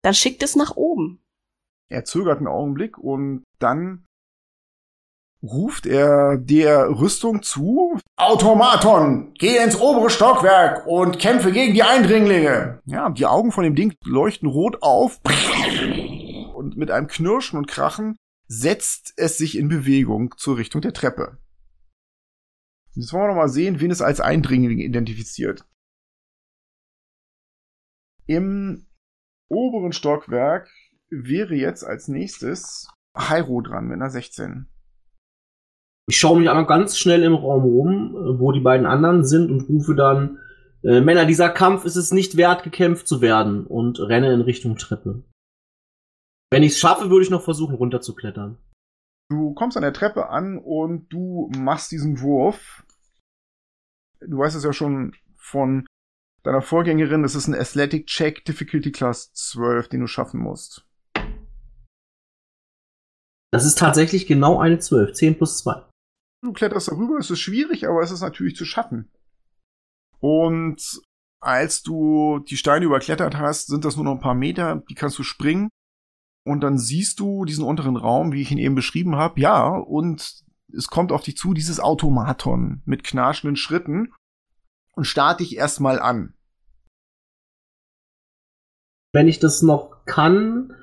Dann schickt es nach oben. Er zögert einen Augenblick und dann ruft er der Rüstung zu. Automaton, geh ins obere Stockwerk und kämpfe gegen die Eindringlinge. Ja, die Augen von dem Ding leuchten rot auf. Und mit einem Knirschen und Krachen setzt es sich in Bewegung zur Richtung der Treppe. Jetzt wollen wir noch mal sehen, wen es als Eindringling identifiziert. Im oberen Stockwerk wäre jetzt als nächstes Hyro dran mit einer 16. Ich schaue mich einmal ganz schnell im Raum rum, äh, wo die beiden anderen sind und rufe dann, äh, Männer, dieser Kampf ist es nicht wert, gekämpft zu werden und renne in Richtung Treppe. Wenn ich es schaffe, würde ich noch versuchen, runterzuklettern. Du kommst an der Treppe an und du machst diesen Wurf. Du weißt es ja schon von deiner Vorgängerin, es ist ein Athletic Check Difficulty Class 12, den du schaffen musst. Das ist tatsächlich genau eine 12. 10 plus 2. Du kletterst darüber, es ist schwierig, aber es ist natürlich zu schaffen. Und als du die Steine überklettert hast, sind das nur noch ein paar Meter, die kannst du springen. Und dann siehst du diesen unteren Raum, wie ich ihn eben beschrieben habe. Ja, und es kommt auf dich zu, dieses Automaton mit knarschenden Schritten und starrt dich erstmal an. wenn ich das noch kann,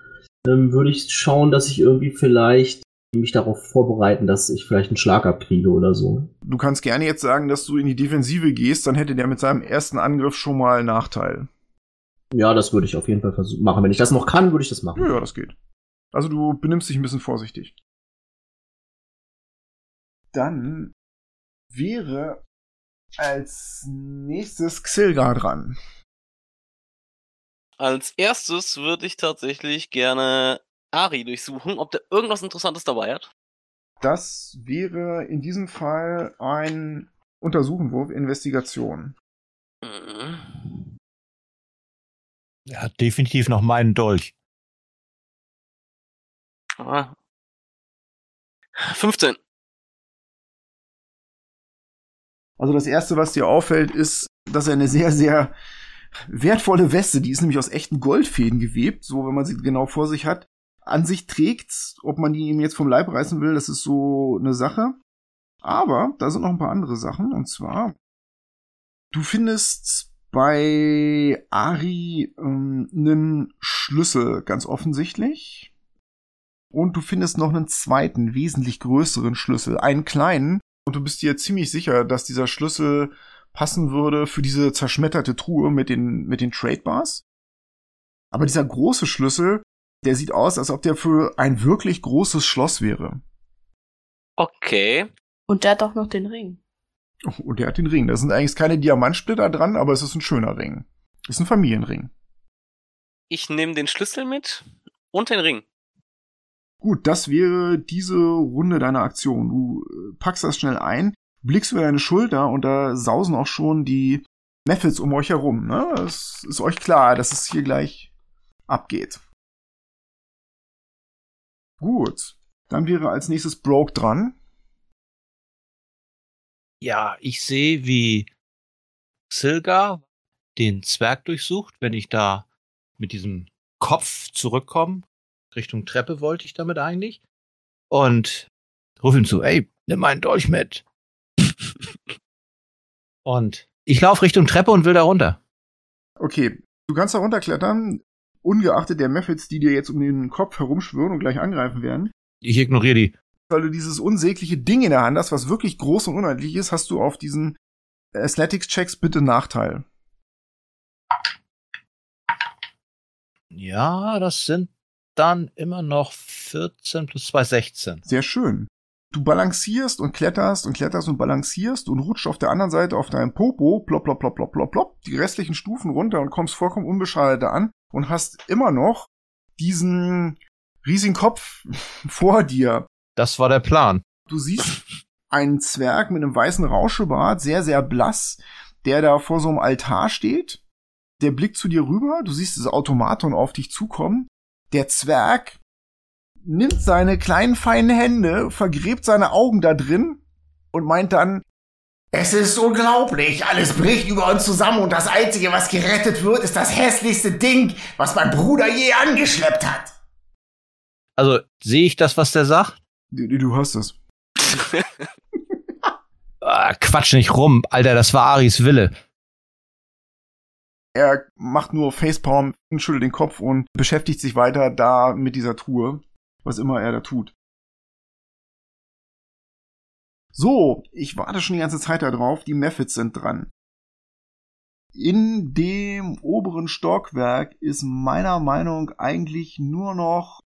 ähm, würde ich schauen, dass ich irgendwie vielleicht mich darauf vorbereiten, dass ich vielleicht einen Schlag abkriege oder so. Du kannst gerne jetzt sagen, dass du in die Defensive gehst, dann hätte der mit seinem ersten Angriff schon mal einen Nachteil. Ja, das würde ich auf jeden Fall versuchen machen. Wenn ich das noch kann, würde ich das machen. Ja, ja, das geht. Also du benimmst dich ein bisschen vorsichtig. Dann wäre als nächstes Xilgar dran. Als erstes würde ich tatsächlich gerne Ari durchsuchen, ob der irgendwas Interessantes dabei hat. Das wäre in diesem Fall ein Untersuchenwurf, Investigation. Mhm. Er hat definitiv noch meinen Dolch. Ah. 15. Also das erste, was dir auffällt, ist, dass er eine sehr, sehr wertvolle Weste, die ist nämlich aus echten Goldfäden gewebt, so wenn man sie genau vor sich hat, an sich trägt. Ob man die ihm jetzt vom Leib reißen will, das ist so eine Sache. Aber da sind noch ein paar andere Sachen. Und zwar, du findest bei Ari ähm, einen Schlüssel, ganz offensichtlich. Und du findest noch einen zweiten, wesentlich größeren Schlüssel, einen kleinen. Und du bist dir ziemlich sicher, dass dieser Schlüssel passen würde für diese zerschmetterte Truhe mit den, mit den Trade Bars. Aber dieser große Schlüssel, der sieht aus, als ob der für ein wirklich großes Schloss wäre. Okay. Und der hat auch noch den Ring. Oh, und der hat den Ring. Da sind eigentlich keine Diamantsplitter dran, aber es ist ein schöner Ring. Ist ein Familienring. Ich nehme den Schlüssel mit und den Ring. Gut, das wäre diese Runde deiner Aktion. Du äh, packst das schnell ein, blickst über deine Schulter und da sausen auch schon die Methods um euch herum. Ne? Es ist euch klar, dass es hier gleich abgeht. Gut, dann wäre als nächstes Broke dran. Ja, ich sehe, wie Silga den Zwerg durchsucht, wenn ich da mit diesem Kopf zurückkomme. Richtung Treppe wollte ich damit eigentlich. Und ruf ihm zu, ey, nimm meinen Dolch mit. (laughs) und ich laufe Richtung Treppe und will da runter. Okay, du kannst da runterklettern, ungeachtet der Methods, die dir jetzt um den Kopf herumschwören und gleich angreifen werden. Ich ignoriere die. Weil du dieses unsägliche Ding in der Hand hast, was wirklich groß und unendlich ist, hast du auf diesen Athletics-Checks bitte Nachteil. Ja, das sind dann immer noch 14 plus 2, 16. Sehr schön. Du balancierst und kletterst und kletterst und balancierst und rutscht auf der anderen Seite auf deinem Popo, plopp, plopp, plopp, plopp, plopp, plopp, die restlichen Stufen runter und kommst vollkommen unbeschadet da an und hast immer noch diesen riesigen Kopf (laughs) vor dir. Das war der Plan. Du siehst einen Zwerg mit einem weißen Rauschebart, sehr, sehr blass, der da vor so einem Altar steht. Der blickt zu dir rüber, du siehst das Automaton auf dich zukommen. Der Zwerg nimmt seine kleinen feinen Hände, vergräbt seine Augen da drin und meint dann, Es ist unglaublich, alles bricht über uns zusammen und das Einzige, was gerettet wird, ist das hässlichste Ding, was mein Bruder je angeschleppt hat. Also, sehe ich das, was der sagt? du, du hast es. (laughs) Ah, Quatsch nicht rum, Alter, das war Aris Wille. Er macht nur Facepalm, schüttelt den Kopf und beschäftigt sich weiter da mit dieser Truhe, was immer er da tut. So, ich warte schon die ganze Zeit da drauf, die Methods sind dran. In dem oberen Stockwerk ist meiner Meinung eigentlich nur noch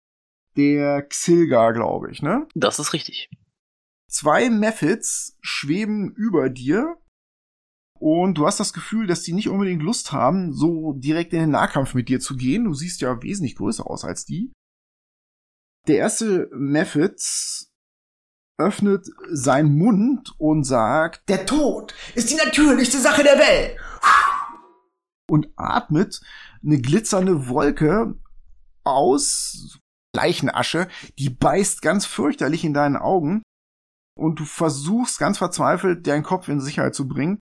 der Xilgar, glaube ich, ne? Das ist richtig. Zwei Methods schweben über dir und du hast das Gefühl, dass die nicht unbedingt Lust haben, so direkt in den Nahkampf mit dir zu gehen. Du siehst ja wesentlich größer aus als die. Der erste Methods öffnet seinen Mund und sagt Der Tod ist die natürlichste Sache der Welt. und atmet eine glitzernde Wolke aus Leichenasche, die beißt ganz fürchterlich in deinen Augen und du versuchst ganz verzweifelt, deinen Kopf in Sicherheit zu bringen.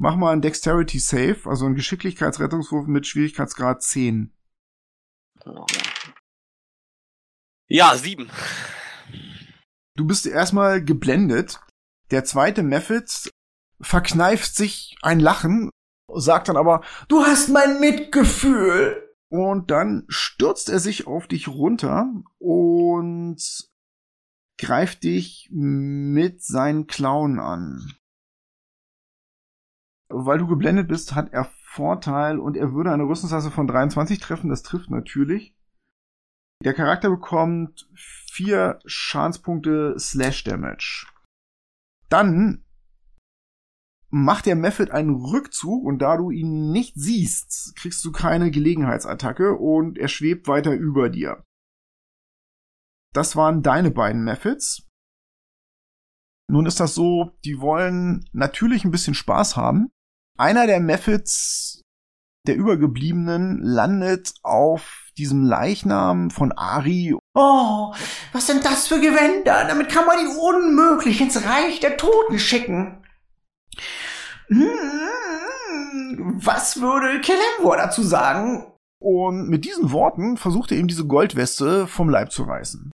Mach mal einen Dexterity Save, also einen Geschicklichkeitsrettungswurf mit Schwierigkeitsgrad 10. Ja, sieben. Du bist erstmal geblendet. Der zweite Method verkneift sich ein Lachen, sagt dann aber, Du hast mein Mitgefühl. Und dann stürzt er sich auf dich runter und greift dich mit seinen Klauen an. Weil du geblendet bist, hat er Vorteil und er würde eine Rüstungsklasse von 23 treffen. Das trifft natürlich. Der Charakter bekommt vier Schadenspunkte Slash Damage. Dann macht der Method einen Rückzug und da du ihn nicht siehst, kriegst du keine Gelegenheitsattacke und er schwebt weiter über dir. Das waren deine beiden Methods. Nun ist das so, die wollen natürlich ein bisschen Spaß haben. Einer der Methods der Übergebliebenen landet auf diesem Leichnam von Ari. Oh, was sind das für Gewänder? Damit kann man ihn unmöglich ins Reich der Toten schicken. Hm, was würde Kelembor dazu sagen? Und mit diesen Worten versucht er ihm diese Goldweste vom Leib zu reißen.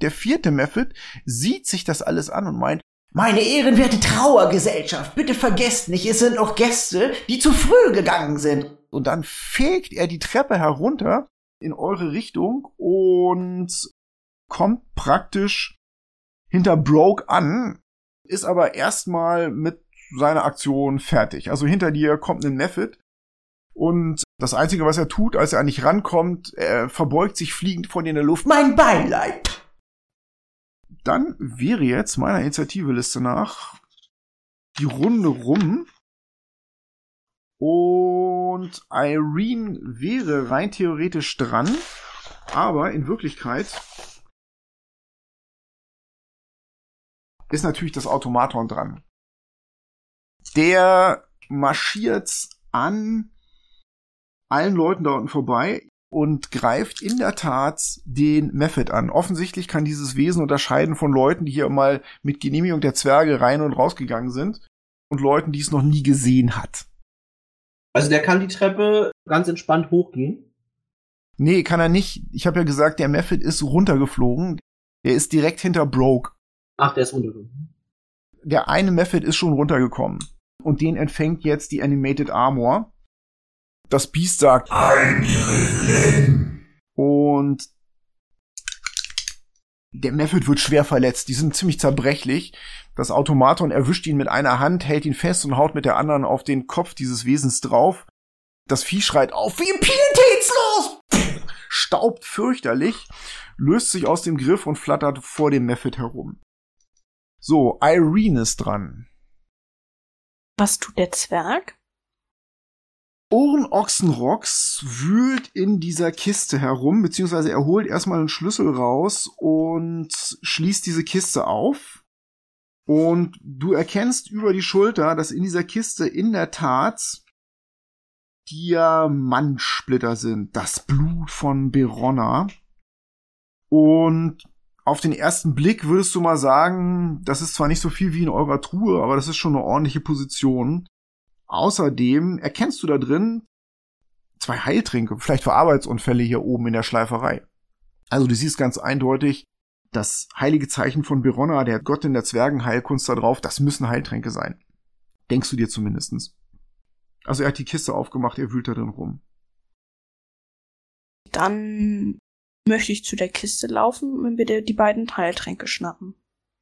Der vierte Method sieht sich das alles an und meint, meine ehrenwerte Trauergesellschaft, bitte vergesst nicht, es sind noch Gäste, die zu früh gegangen sind. Und dann fegt er die Treppe herunter in eure Richtung und kommt praktisch hinter Broke an, ist aber erstmal mit seiner Aktion fertig. Also hinter dir kommt ein Method und das Einzige, was er tut, als er an dich rankommt, er verbeugt sich fliegend von dir in der Luft. Mein Beileid! dann wäre jetzt meiner Initiativeliste nach die Runde rum. Und Irene wäre rein theoretisch dran, aber in Wirklichkeit ist natürlich das Automaton dran. Der marschiert an allen Leuten da unten vorbei und greift in der Tat den Method an. Offensichtlich kann dieses Wesen unterscheiden von Leuten, die hier mal mit Genehmigung der Zwerge rein und rausgegangen sind und Leuten, die es noch nie gesehen hat. Also der kann die Treppe ganz entspannt hochgehen? Nee, kann er nicht. Ich habe ja gesagt, der Method ist runtergeflogen. Der ist direkt hinter Broke. Ach, der ist runtergeflogen. Der eine Method ist schon runtergekommen. Und den empfängt jetzt die Animated Armor. Das Biest sagt Ein Drilling. und der Method wird schwer verletzt. Die sind ziemlich zerbrechlich. Das Automaton erwischt ihn mit einer Hand, hält ihn fest und haut mit der anderen auf den Kopf dieses Wesens drauf. Das Vieh schreit auf wie pietätslos, staubt fürchterlich, löst sich aus dem Griff und flattert vor dem Method herum. So, Irene ist dran. Was tut der Zwerg? Ohrenochsenrocks wühlt in dieser Kiste herum, beziehungsweise er holt erstmal einen Schlüssel raus und schließt diese Kiste auf. Und du erkennst über die Schulter, dass in dieser Kiste in der Tat Diamantsplitter sind. Das Blut von Beronna. Und auf den ersten Blick würdest du mal sagen, das ist zwar nicht so viel wie in eurer Truhe, aber das ist schon eine ordentliche Position. Außerdem erkennst du da drin zwei Heiltränke, vielleicht für Arbeitsunfälle hier oben in der Schleiferei. Also du siehst ganz eindeutig das heilige Zeichen von Beronna, der Gottin der Zwergenheilkunst da drauf, das müssen Heiltränke sein. Denkst du dir zumindestens. Also er hat die Kiste aufgemacht, er wühlt da drin rum. Dann möchte ich zu der Kiste laufen und mir die beiden Heiltränke schnappen.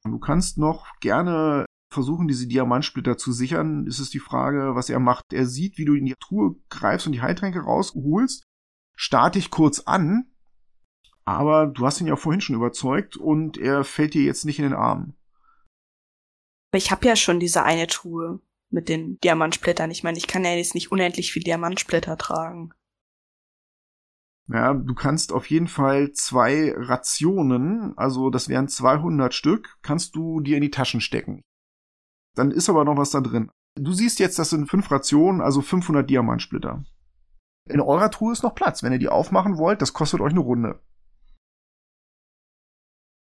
Du kannst noch gerne versuchen, diese Diamantsplitter zu sichern, ist es die Frage, was er macht. Er sieht, wie du in die Truhe greifst und die Heiltränke rausholst, starrt dich kurz an, aber du hast ihn ja vorhin schon überzeugt und er fällt dir jetzt nicht in den Arm. Ich habe ja schon diese eine Truhe mit den Diamantsplittern. Ich meine, ich kann ja jetzt nicht unendlich viel Diamantsplitter tragen. Ja, du kannst auf jeden Fall zwei Rationen, also das wären 200 Stück, kannst du dir in die Taschen stecken. Dann ist aber noch was da drin. Du siehst jetzt, das sind fünf Rationen, also 500 Diamantsplitter. In eurer Truhe ist noch Platz. Wenn ihr die aufmachen wollt, das kostet euch eine Runde.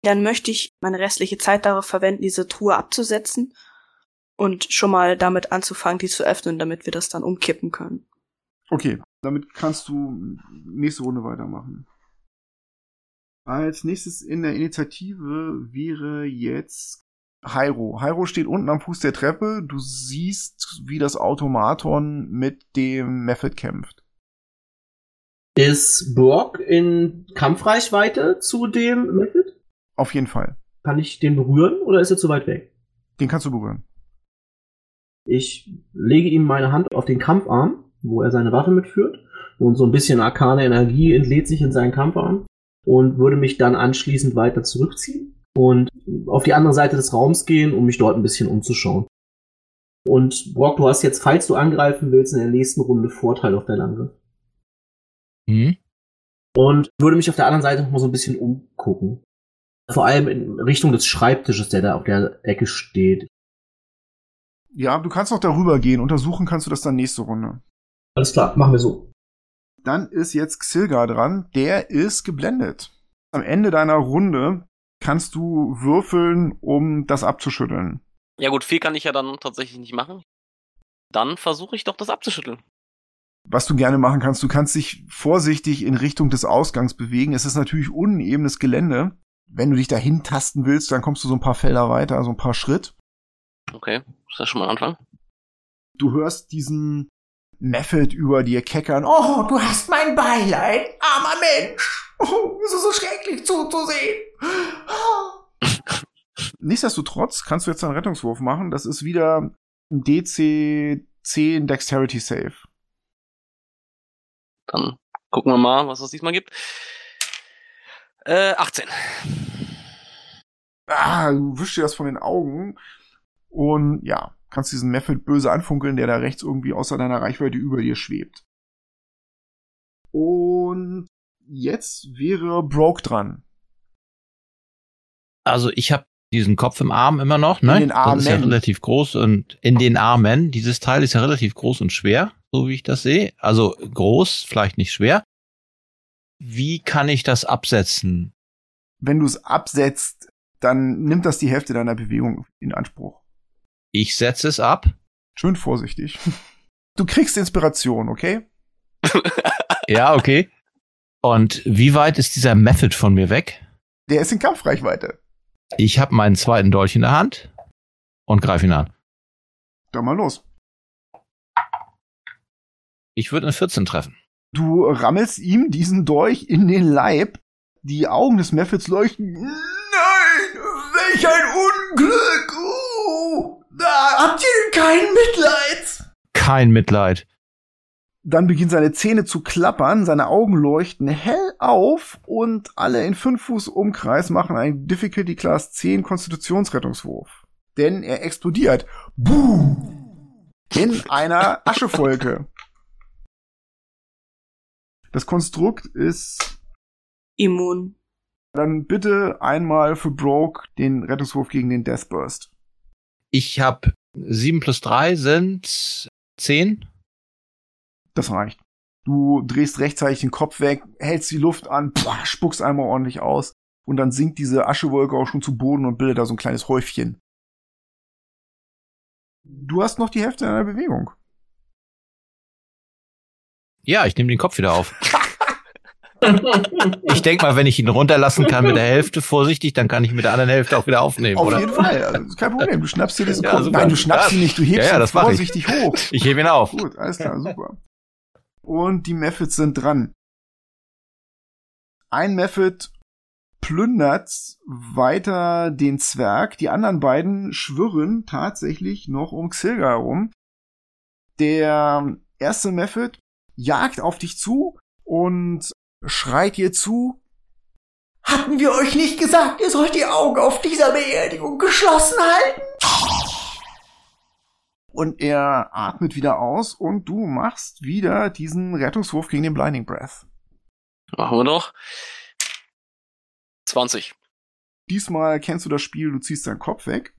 Dann möchte ich meine restliche Zeit darauf verwenden, diese Truhe abzusetzen und schon mal damit anzufangen, die zu öffnen, damit wir das dann umkippen können. Okay, damit kannst du nächste Runde weitermachen. Als nächstes in der Initiative wäre jetzt Hyro. Hyro steht unten am Fuß der Treppe. Du siehst, wie das Automaton mit dem Method kämpft. Ist Brock in Kampfreichweite zu dem Method? Auf jeden Fall. Kann ich den berühren oder ist er zu weit weg? Den kannst du berühren. Ich lege ihm meine Hand auf den Kampfarm, wo er seine Waffe mitführt. Und so ein bisschen arkane Energie entlädt sich in seinen Kampfarm. Und würde mich dann anschließend weiter zurückziehen und auf die andere Seite des Raums gehen, um mich dort ein bisschen umzuschauen. Und Brock, du hast jetzt, falls du angreifen willst, in der nächsten Runde Vorteil auf deinen Angriff. Hm? Und würde mich auf der anderen Seite noch mal so ein bisschen umgucken. Vor allem in Richtung des Schreibtisches, der da auf der Ecke steht. Ja, du kannst noch darüber gehen. Untersuchen kannst du das dann nächste Runde. Alles klar, machen wir so. Dann ist jetzt Xilgar dran. Der ist geblendet. Am Ende deiner Runde kannst du würfeln, um das abzuschütteln. Ja gut, viel kann ich ja dann tatsächlich nicht machen. Dann versuche ich doch, das abzuschütteln. Was du gerne machen kannst, du kannst dich vorsichtig in Richtung des Ausgangs bewegen. Es ist natürlich unebenes Gelände. Wenn du dich dahin tasten willst, dann kommst du so ein paar Felder weiter, so ein paar Schritt. Okay, ist das schon mal Anfang? Du hörst diesen Method über dir keckern. Oh, du hast mein Beileid, armer Mensch. Oh, es ist so schrecklich zuzusehen. Oh. (laughs) Nichtsdestotrotz kannst du jetzt einen Rettungswurf machen. Das ist wieder ein DC 10 Dexterity Save. Dann gucken wir mal, was es diesmal gibt. Äh, 18. Ah, du wischst dir das von den Augen und ja, kannst diesen Method böse anfunkeln, der da rechts irgendwie außer deiner Reichweite über dir schwebt. Und jetzt wäre Broke dran. Also ich habe diesen Kopf im Arm immer noch, ne? In den Das ist ja Armen. relativ groß und in den Armen. Dieses Teil ist ja relativ groß und schwer, so wie ich das sehe. Also groß, vielleicht nicht schwer. Wie kann ich das absetzen? Wenn du es absetzt, dann nimmt das die Hälfte deiner Bewegung in Anspruch. Ich setze es ab. Schön vorsichtig. (laughs) Du kriegst Inspiration, okay? (laughs) Ja, okay. Und wie weit ist dieser Method von mir weg? Der ist in Kampfreichweite. Ich habe meinen zweiten Dolch in der Hand und greife ihn an. Dann mal los. Ich würde eine 14 treffen. Du rammelst ihm diesen Dolch in den Leib. Die Augen des Methods leuchten. Nein, welch ein Unglück. Oh, da habt ihr kein Mitleid? Kein Mitleid. Dann beginnen seine Zähne zu klappern, seine Augen leuchten hell auf und alle in 5 Fuß Umkreis machen einen Difficulty Class 10 Konstitutionsrettungswurf. Denn er explodiert. Boom! In einer Aschewolke. Das Konstrukt ist Immun. dann bitte einmal für Broke den Rettungswurf gegen den Deathburst. Ich habe 7 plus 3 sind 10. Das reicht. Du drehst rechtzeitig den Kopf weg, hältst die Luft an, spuckst einmal ordentlich aus und dann sinkt diese Aschewolke auch schon zu Boden und bildet da so ein kleines Häufchen. Du hast noch die Hälfte deiner Bewegung. Ja, ich nehme den Kopf wieder auf. Ich denk mal, wenn ich ihn runterlassen kann mit der Hälfte vorsichtig, dann kann ich mit der anderen Hälfte auch wieder aufnehmen, Auf oder? jeden Fall, also, kein Problem. Du schnappst dir diesen Ja, Kopf. super. Nein, du schnappst ihn nicht, du hebst Ja, ja, ihn mach ich. vorsichtig hoch. Ich hebe ihn auf. Gut, alles klar, super. Und die Methods sind dran. Ein Method plündert weiter den Zwerg. Die anderen beiden schwirren tatsächlich noch um Xilga herum. Der erste Method jagt auf dich zu und schreit dir zu. Hatten wir euch nicht gesagt, ihr sollt die Augen auf dieser Beerdigung geschlossen halten? Und er atmet wieder aus und du machst wieder diesen Rettungswurf gegen den Blinding Breath. Machen wir doch. 20. Diesmal kennst du das Spiel, du ziehst deinen Kopf weg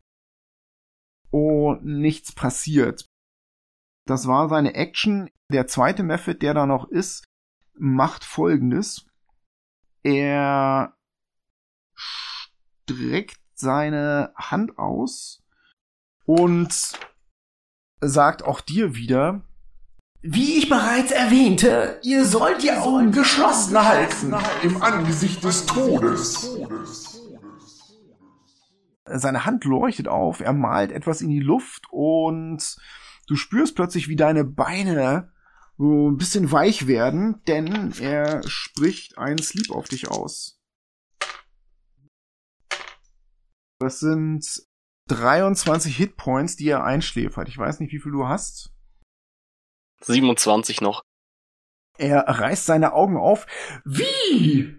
und nichts passiert. Das war seine Action. Der zweite Method, der da noch ist, macht folgendes. Er streckt seine Hand aus und sagt auch dir wieder, Wie ich bereits erwähnte, ihr sollt die Augen geschlossen halten. Im Angesicht des Todes. seine Hand leuchtet auf, er malt etwas in die Luft und du spürst plötzlich, wie deine Beine so ein bisschen weich werden, denn er spricht einen Sleep auf dich aus. Das sind 23 Hitpoints, die er einschläfert. Ich weiß nicht, wie viel du hast. 27 noch. Er reißt seine Augen auf. Wie?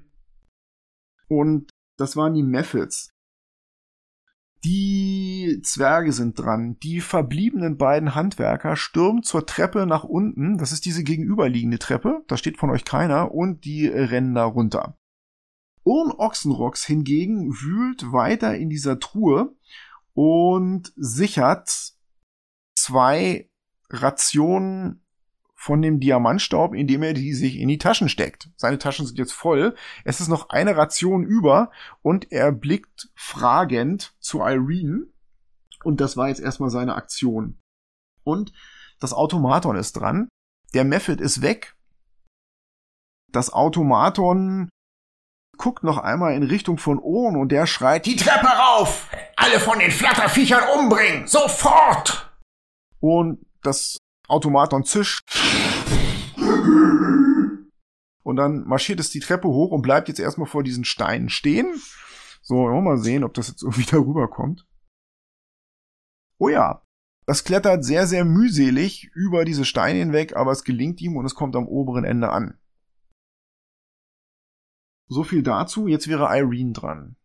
Und das waren die Methods. Die Zwerge sind dran. Die verbliebenen beiden Handwerker stürmen zur Treppe nach unten. Das ist diese gegenüberliegende Treppe. Da steht von euch keiner. Und die rennen da runter. Urn Ochsenrocks hingegen wühlt weiter in dieser Truhe und sichert zwei Rationen von dem Diamantstaub, indem er die sich in die Taschen steckt. Seine Taschen sind jetzt voll. Es ist noch eine Ration über und er blickt fragend zu Irene. Und das war jetzt erstmal seine Aktion. Und das Automaton ist dran. Der Method ist weg. Das Automaton guckt noch einmal in Richtung von Ohren und der schreit, die Treppe rauf! Alle von den Flatterviechern umbringen! Sofort! Und das Automaton zischt. Und dann marschiert es die Treppe hoch und bleibt jetzt erstmal vor diesen Steinen stehen. So, mal sehen, ob das jetzt irgendwie (laughs) darüber kommt. Oh ja, das klettert sehr, sehr mühselig über diese Steine hinweg, aber es gelingt ihm und es kommt am oberen Ende an. So viel dazu. Jetzt wäre Irene dran.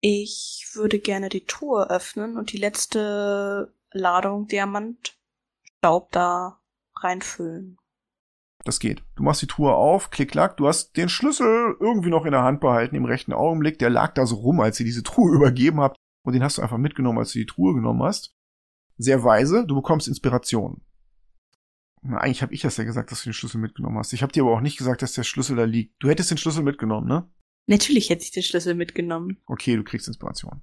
Ich würde gerne die Truhe öffnen und die letzte Ladung Diamant Staub da reinfüllen. Das geht. Du machst die Truhe auf, klick, klack, du hast den Schlüssel irgendwie noch in der Hand behalten im rechten Augenblick. Der lag da so rum, als ihr diese Truhe (laughs) übergeben habt. Und den hast du einfach mitgenommen, als du die Truhe genommen hast. Sehr weise, du bekommst Inspiration. Na, eigentlich habe ich das ja gesagt, dass du den Schlüssel mitgenommen hast. Ich habe dir aber auch nicht gesagt, dass der Schlüssel da liegt. Du hättest den Schlüssel mitgenommen, ne? Natürlich hätte ich den Schlüssel mitgenommen. Okay, du kriegst Inspiration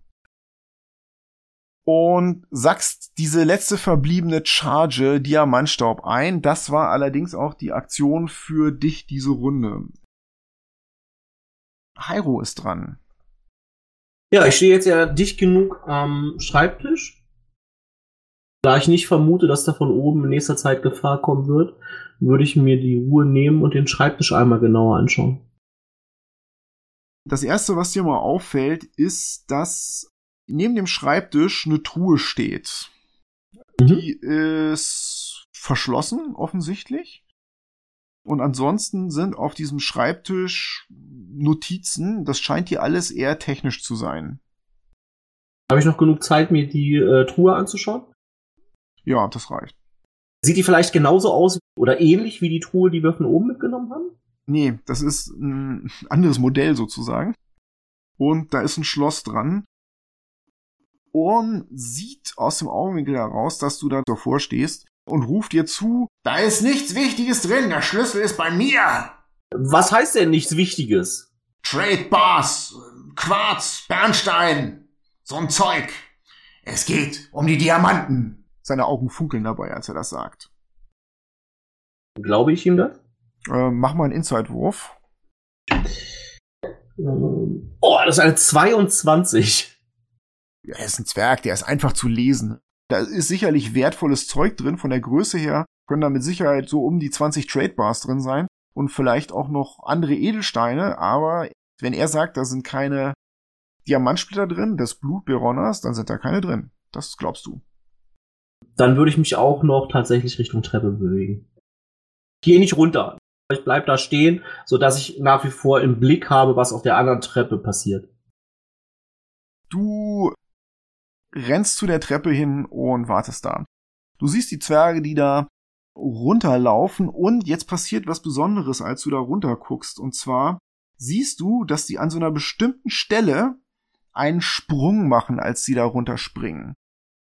und sackst diese letzte verbliebene Charge Diamantstaub ein. Das war allerdings auch die Aktion für dich diese Runde. Hyro ist dran. Ja, ich stehe jetzt ja dicht genug am Schreibtisch. Da ich nicht vermute, dass da von oben in nächster Zeit Gefahr kommen wird, würde ich mir die Ruhe nehmen und den Schreibtisch einmal genauer anschauen. Das erste, was dir mal auffällt, ist, dass neben dem Schreibtisch eine Truhe steht. Mhm. Die ist verschlossen, offensichtlich. Und ansonsten sind auf diesem Schreibtisch Notizen. Das scheint hier alles eher technisch zu sein. Habe ich noch genug Zeit, mir die äh, Truhe anzuschauen? Ja, das reicht. Sieht die vielleicht genauso aus oder ähnlich wie die Truhe, die wir von oben mitgenommen haben? Nee, das ist ein anderes Modell sozusagen. Und da ist ein Schloss dran. Orn sieht aus dem Augenwinkel heraus, dass du da davor stehst und ruft dir zu, da ist nichts Wichtiges drin, der Schlüssel ist bei mir. Was heißt denn nichts Wichtiges? Trade Bars, Quarz, Bernstein, so ein Zeug. Es geht um die Diamanten. Seine Augen funkeln dabei, als er das sagt. Glaube ich ihm das? Äh, mach mal einen Inside-Wurf. Oh, das ist eine 22 er ist ein Zwerg, der ist einfach zu lesen. Da ist sicherlich wertvolles Zeug drin, von der Größe her können da mit Sicherheit so um die 20 Trade Bars drin sein und vielleicht auch noch andere Edelsteine, aber wenn er sagt, da sind keine Diamantsplitter drin des Blutberonners, dann sind da keine drin. Das glaubst du. Dann würde ich mich auch noch tatsächlich Richtung Treppe bewegen. Ich gehe nicht runter. Ich bleib da stehen, so dass ich nach wie vor im Blick habe, was auf der anderen Treppe passiert. Du rennst zu der Treppe hin und wartest da. Du siehst die Zwerge, die da runterlaufen und jetzt passiert was Besonderes, als du da runter guckst. Und zwar siehst du, dass die an so einer bestimmten Stelle einen Sprung machen, als sie da runterspringen.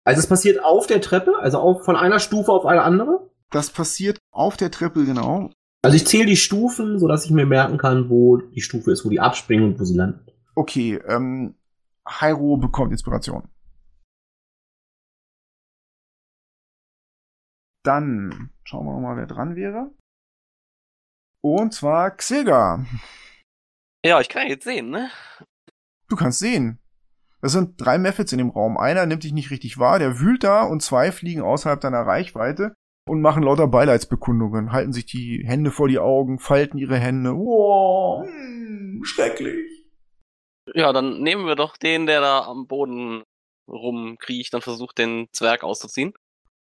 Also es passiert auf der Treppe, also auf, von einer Stufe auf eine andere? Das passiert auf der Treppe, genau. Also ich zähle die Stufen, so dass ich mir merken kann, wo die Stufe ist, wo die abspringen und wo sie landen. Okay, ähm, Hyro bekommt Inspiration. Dann schauen wir mal, wer dran wäre. Und zwar Xilga. Ja, ich kann jetzt sehen, ne? Du kannst sehen. Es sind drei Methods in dem Raum. Einer nimmt dich nicht richtig wahr, der wühlt da und zwei fliegen außerhalb deiner Reichweite. und machen lauter Beileidsbekundungen, halten sich die Hände vor die Augen, falten ihre Hände. Wow, hm, schrecklich. Ja, dann nehmen wir doch den, der da am Boden rumkriecht und versucht, den Zwerg auszuziehen.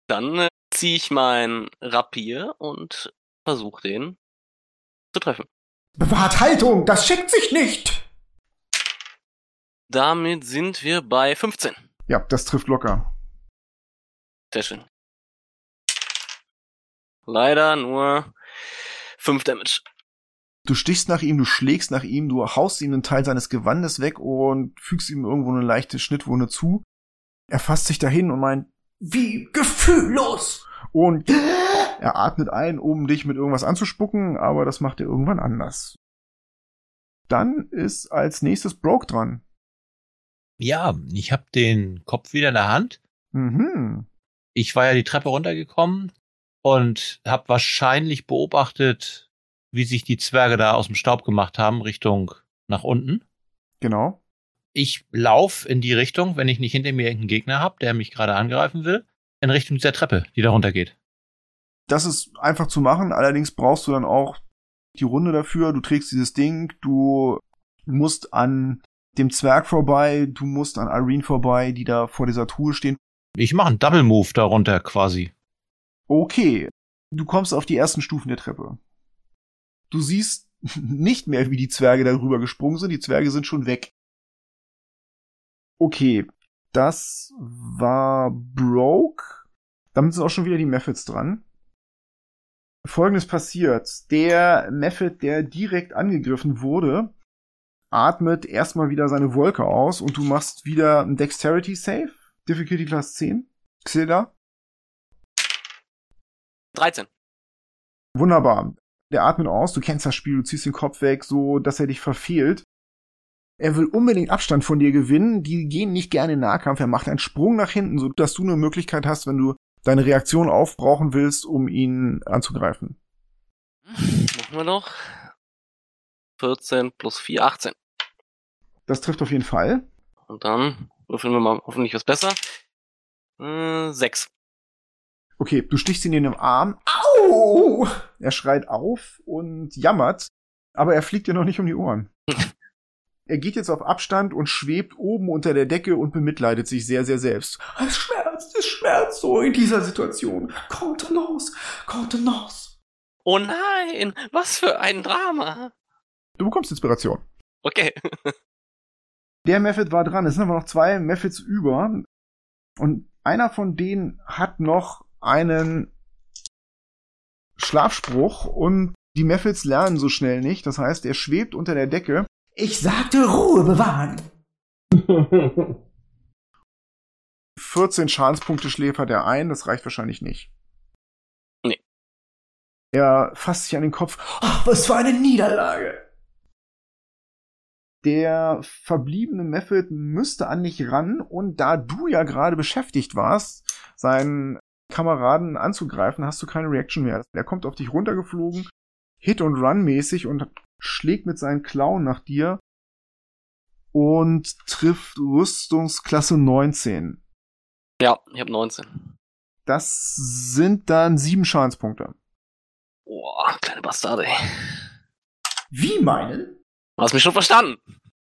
Dann äh, ziehe ich mein Rapier und versuche den zu treffen. Bewahrt Haltung, das schickt sich nicht. Damit sind wir bei 15. Ja, das trifft locker. Sehr schön. Leider nur 5 Damage. Du stichst nach ihm, du schlägst nach ihm, du haust ihm einen Teil seines Gewandes weg und fügst ihm irgendwo eine leichte Schnittwunde zu. Er fasst sich dahin und meint, Wie gefühllos. und er atmet ein, um dich mit irgendwas anzuspucken, aber das macht er irgendwann anders. Dann ist als nächstes Broke dran. Ja, ich habe den Kopf wieder in der Hand. Mhm. Ich war ja die Treppe runtergekommen und habe wahrscheinlich beobachtet, wie sich die Zwerge da aus dem Staub gemacht haben, Richtung nach unten. Genau. Ich lauf in die Richtung, wenn ich nicht hinter mir irgendeinen Gegner habe, der mich gerade angreifen will, in Richtung dieser Treppe, die da runtergeht. Das ist einfach zu machen, allerdings brauchst du dann auch die Runde dafür. Du trägst dieses Ding, du musst an dem Zwerg vorbei, du musst an Irene vorbei, die da vor dieser Truhe stehen. Ich mache einen Double Move da runter quasi. Okay, du kommst auf die ersten Stufen der Treppe. Du siehst (laughs) nicht mehr, wie die Zwerge darüber gesprungen sind. Die Zwerge sind schon weg. Okay, das war Broke. Damit sind auch schon wieder die Methods dran. Folgendes passiert. Der Method, der direkt angegriffen wurde, atmet erstmal wieder seine Wolke aus und du machst wieder ein Dexterity Save. Difficulty Class 10. Xilda. 13. Wunderbar. Der atmet aus, du kennst das Spiel, du ziehst den Kopf weg, so dass er dich verfehlt. Er will unbedingt Abstand von dir gewinnen, die gehen nicht gerne in Nahkampf, er macht einen Sprung nach hinten, so dass du eine Möglichkeit hast, wenn du deine Reaktion aufbrauchen willst, um ihn anzugreifen. Machen wir noch. 14 plus 4, 18. Das trifft auf jeden Fall. Und dann würfeln wir mal hoffentlich was besser. Äh, 6. Okay, du stichst ihn in den Arm. Au! Er schreit auf und jammert, aber er fliegt dir noch nicht um die Ohren. (laughs) er geht jetzt auf Abstand und schwebt oben unter der Decke und bemitleidet sich sehr, sehr selbst. Es schmerzt, es schmerzt so in dieser Situation. Kontenance, Kontenance. Oh nein, was für ein Drama. Du bekommst Inspiration. Okay. (laughs) Der Method war dran. Es sind aber noch zwei Methods über. Und einer von denen hat noch einen Schlafspruch und die Methods lernen so schnell nicht. Das heißt, er schwebt unter der Decke. Ich sagte Ruhe bewahren. (laughs) 14 Schadenspunkte schläfert er ein. Das reicht wahrscheinlich nicht. Nee. Er fasst sich an den Kopf. Ach, was für eine Niederlage. Der verbliebene Method müsste an dich ran und da du ja gerade beschäftigt warst, seinen Kameraden anzugreifen, hast du keine Reaction mehr. Er kommt auf dich runtergeflogen, Hit und Run mäßig und schlägt mit seinen Klauen nach dir und trifft Rüstungsklasse 19. Ja, ich habe 19. Das sind dann sieben Schadenspunkte. Boah, kleine Bastarde. ey. Wie meinen? Du hast mich schon verstanden.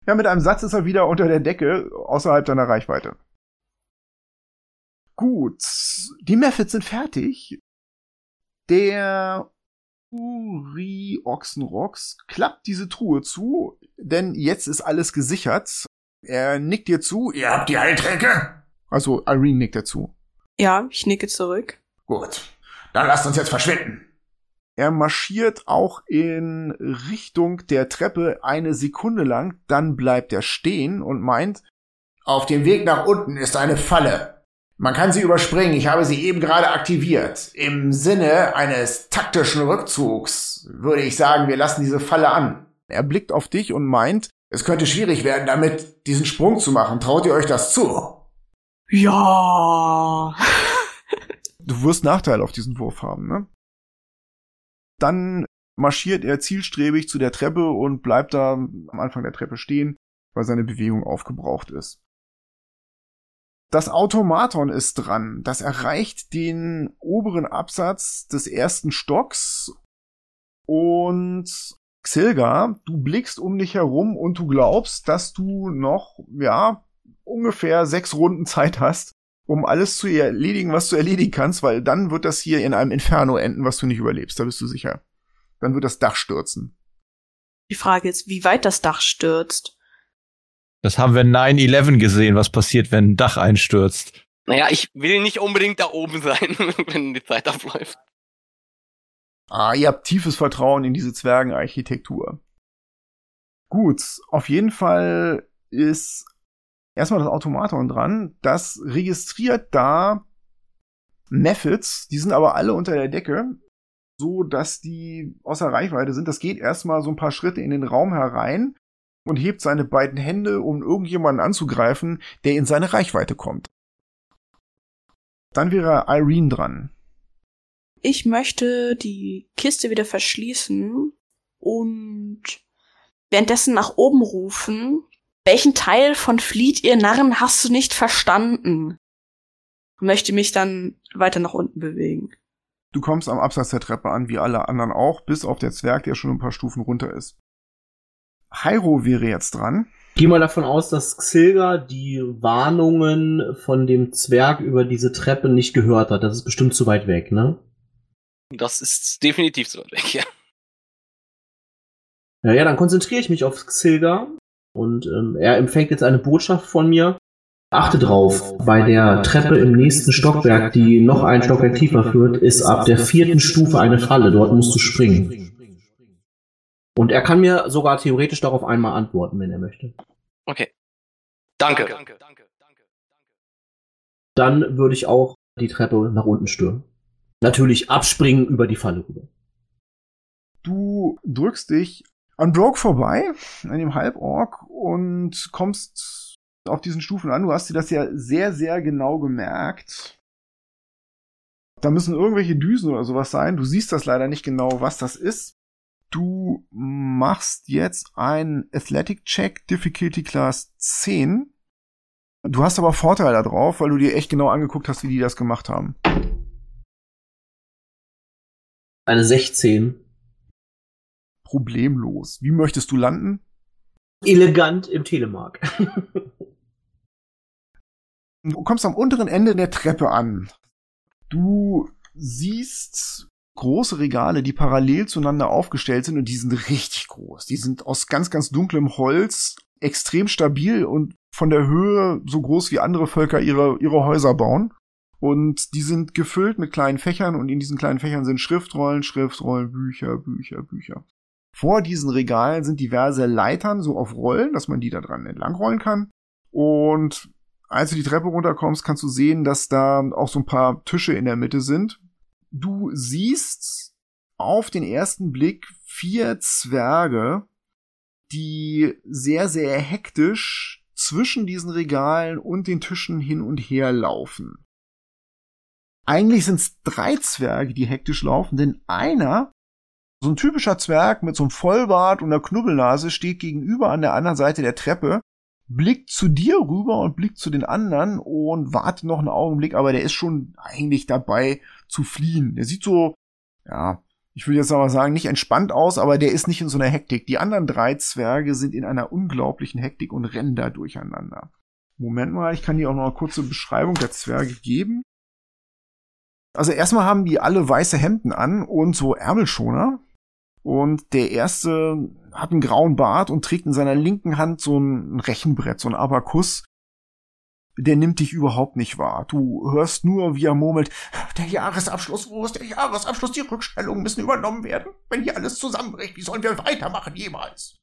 Ja, mit einem Satz ist er wieder unter der Decke, außerhalb deiner Reichweite. Gut, die Methods sind fertig. Der Uri Ochsenrocks klappt diese Truhe zu, denn jetzt ist alles gesichert. Er nickt dir zu, Ihr habt die Heiltränke? also Irene nickt er zu. Ja, ich nicke zurück. Gut. Dann lasst uns jetzt verschwinden. Er marschiert auch in Richtung der Treppe eine Sekunde lang, dann bleibt er stehen und meint, Auf dem Weg nach unten ist eine Falle. Man kann sie überspringen. Ich habe sie eben gerade aktiviert. Im Sinne eines taktischen Rückzugs würde ich sagen, wir lassen diese Falle an. er blickt auf dich und meint, Es könnte schwierig werden, damit diesen Sprung zu machen. Traut ihr euch das zu? Ja. du wirst Nachteil auf diesen Wurf haben, ne? Dann marschiert er zielstrebig zu der Treppe und bleibt da am Anfang der Treppe stehen, weil seine Bewegung aufgebraucht ist. Das Automaton ist dran. Das erreicht den oberen Absatz des ersten Stocks und Xilga, du blickst um dich herum und du glaubst, dass du noch, ja, ungefähr sechs Runden Zeit hast, um alles zu erledigen, was du erledigen kannst, weil dann wird das hier in einem Inferno enden, was du nicht überlebst, da bist du sicher. Dann wird das Dach stürzen. Die Frage ist, wie weit das Dach stürzt. Das haben wir 9-11 gesehen, was passiert, wenn ein Dach einstürzt. Naja, ich will nicht unbedingt da oben sein, (laughs) wenn die Zeit abläuft. Ah, ihr habt tiefes Vertrauen in diese Zwergenarchitektur. Gut, auf jeden Fall ist erstmal das Automaton dran. Das registriert da Methods, die sind aber alle unter der Decke, so dass die außer Reichweite sind. Das geht erstmal so ein paar Schritte in den Raum herein und hebt seine beiden Hände, um irgendjemanden anzugreifen, der in seine Reichweite kommt. Dann wäre Irene dran. Ich möchte die Kiste wieder verschließen und währenddessen nach oben rufen. Welchen Teil von Fleet, ihr Narren, hast du nicht verstanden? Möchte mich dann weiter nach unten bewegen. Du kommst am Absatz der Treppe an, wie alle anderen auch, bis auf der Zwerg, der schon ein paar Stufen runter ist. Hyro wäre jetzt dran. Geh mal davon aus, dass Xilga die Warnungen von dem Zwerg über diese Treppe nicht gehört hat. Das ist bestimmt zu weit weg, ne? Das ist definitiv so weg, ja. Ja, ja, dann konzentriere ich mich auf Xilga und ähm, er empfängt jetzt eine Botschaft von mir. Achte drauf, bei der Treppe im nächsten Stockwerk, die noch ein Stockwerk tiefer führt, ist ab der vierten Stufe eine Falle. Dort musst du springen. Und er kann mir sogar theoretisch darauf einmal antworten, wenn er möchte. Okay. Danke. Dann würde ich auch die Treppe nach unten stürmen. Natürlich abspringen über die Falle rüber. Du drückst dich an Broke vorbei, an dem Halborg, und kommst auf diesen Stufen an. Du hast dir das ja sehr, sehr genau gemerkt. Da müssen irgendwelche Düsen oder sowas sein. Du siehst das leider nicht genau, was das ist. Du machst jetzt einen Athletic Check Difficulty Class 10. Du hast aber Vorteil darauf, weil du dir echt genau angeguckt hast, wie die das gemacht haben. Eine 16. Problemlos. Wie möchtest du landen? Elegant im Telemark. du kommst am unteren Ende der Treppe an. Du siehst große Regale, die parallel zueinander aufgestellt sind und die sind richtig groß. Die sind aus ganz, ganz dunklem Holz, extrem stabil und von der Höhe so groß wie andere Völker ihre, ihre Häuser bauen. Und die sind gefüllt mit kleinen Fächern und in diesen kleinen Fächern sind Schriftrollen, Schriftrollen, Bücher, Bücher, Bücher. Vor diesen Regalen sind diverse Leitern so auf Rollen, dass man die da dran entlangrollen kann. Und als du die Treppe runterkommst, kannst du sehen, dass da auch so ein paar Tische in der Mitte sind. Du siehst auf den ersten Blick vier Zwerge, die sehr, sehr hektisch zwischen diesen Regalen und den Tischen hin und her laufen. Eigentlich sind es drei Zwerge, die hektisch laufen, denn einer, so ein typischer Zwerg mit so einem Vollbart und einer Knubbelnase, steht gegenüber an der anderen Seite der Treppe, blickt zu dir rüber und blickt zu den anderen und wartet noch einen Augenblick, aber der ist schon eigentlich dabei zu fliehen. Der sieht so, ja, ich will jetzt aber sagen, nicht entspannt aus, aber der ist nicht in so einer Hektik. Die anderen drei Zwerge sind in einer unglaublichen Hektik und rennen da durcheinander. Moment mal, ich kann dir auch noch eine kurze Beschreibung der Zwerge geben. Also erstmal haben die alle weiße Hemden an und so Ärmelschoner. Und der erste hat einen grauen Bart und trägt in seiner linken Hand so ein Rechenbrett, so ein Abakus. Der nimmt dich überhaupt nicht wahr. Du hörst nur, wie er murmelt, der Jahresabschluss, wo ist der Jahresabschluss? Die Rückstellungen müssen übernommen werden. Wenn hier alles zusammenbricht, wie sollen wir weitermachen jemals?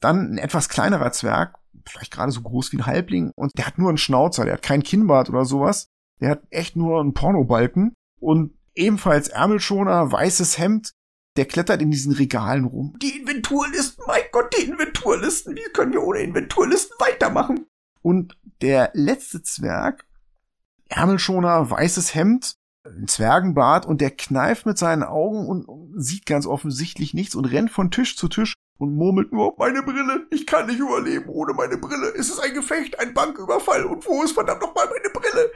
Dann ein etwas kleinerer Zwerg, vielleicht gerade so groß wie ein Halbling, und der hat nur einen Schnauzer, der hat kein Kinnbart oder sowas. Der hat echt nur einen Pornobalken und ebenfalls Ärmelschoner, weißes Hemd. Der klettert in diesen Regalen rum. Die Inventurlisten, mein Gott, die Inventurlisten. Wie können wir ohne Inventurlisten weitermachen? Und der letzte Zwerg, Ärmelschoner, weißes Hemd, ein Zwergenbart und der kneift mit seinen Augen und sieht ganz offensichtlich nichts und rennt von Tisch zu Tisch und murmelt nur, meine Brille, ich kann nicht überleben ohne meine Brille. Es ist ein Gefecht, ein Banküberfall und wo ist verdammt nochmal meine Brille?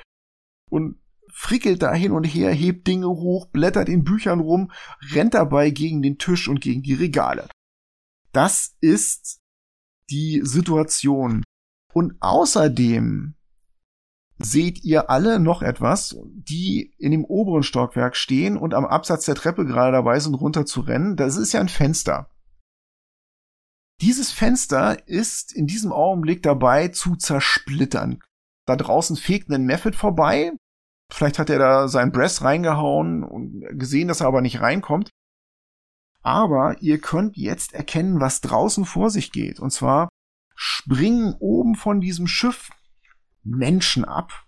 Und frickelt da hin und her, hebt Dinge hoch, blättert in Büchern rum, rennt dabei gegen den Tisch und gegen die Regale. Das ist die Situation. Und außerdem seht ihr alle noch etwas, die in dem oberen Stockwerk stehen und am Absatz der Treppe gerade dabei sind, runter zu rennen. Das ist ja ein Fenster. Dieses Fenster ist in diesem Augenblick dabei zu zersplittern. Da draußen fegt ein Method vorbei. Vielleicht hat er da sein Breast reingehauen und gesehen, dass er aber nicht reinkommt. Aber ihr könnt jetzt erkennen, was draußen vor sich geht. Und zwar springen oben von diesem Schiff Menschen ab.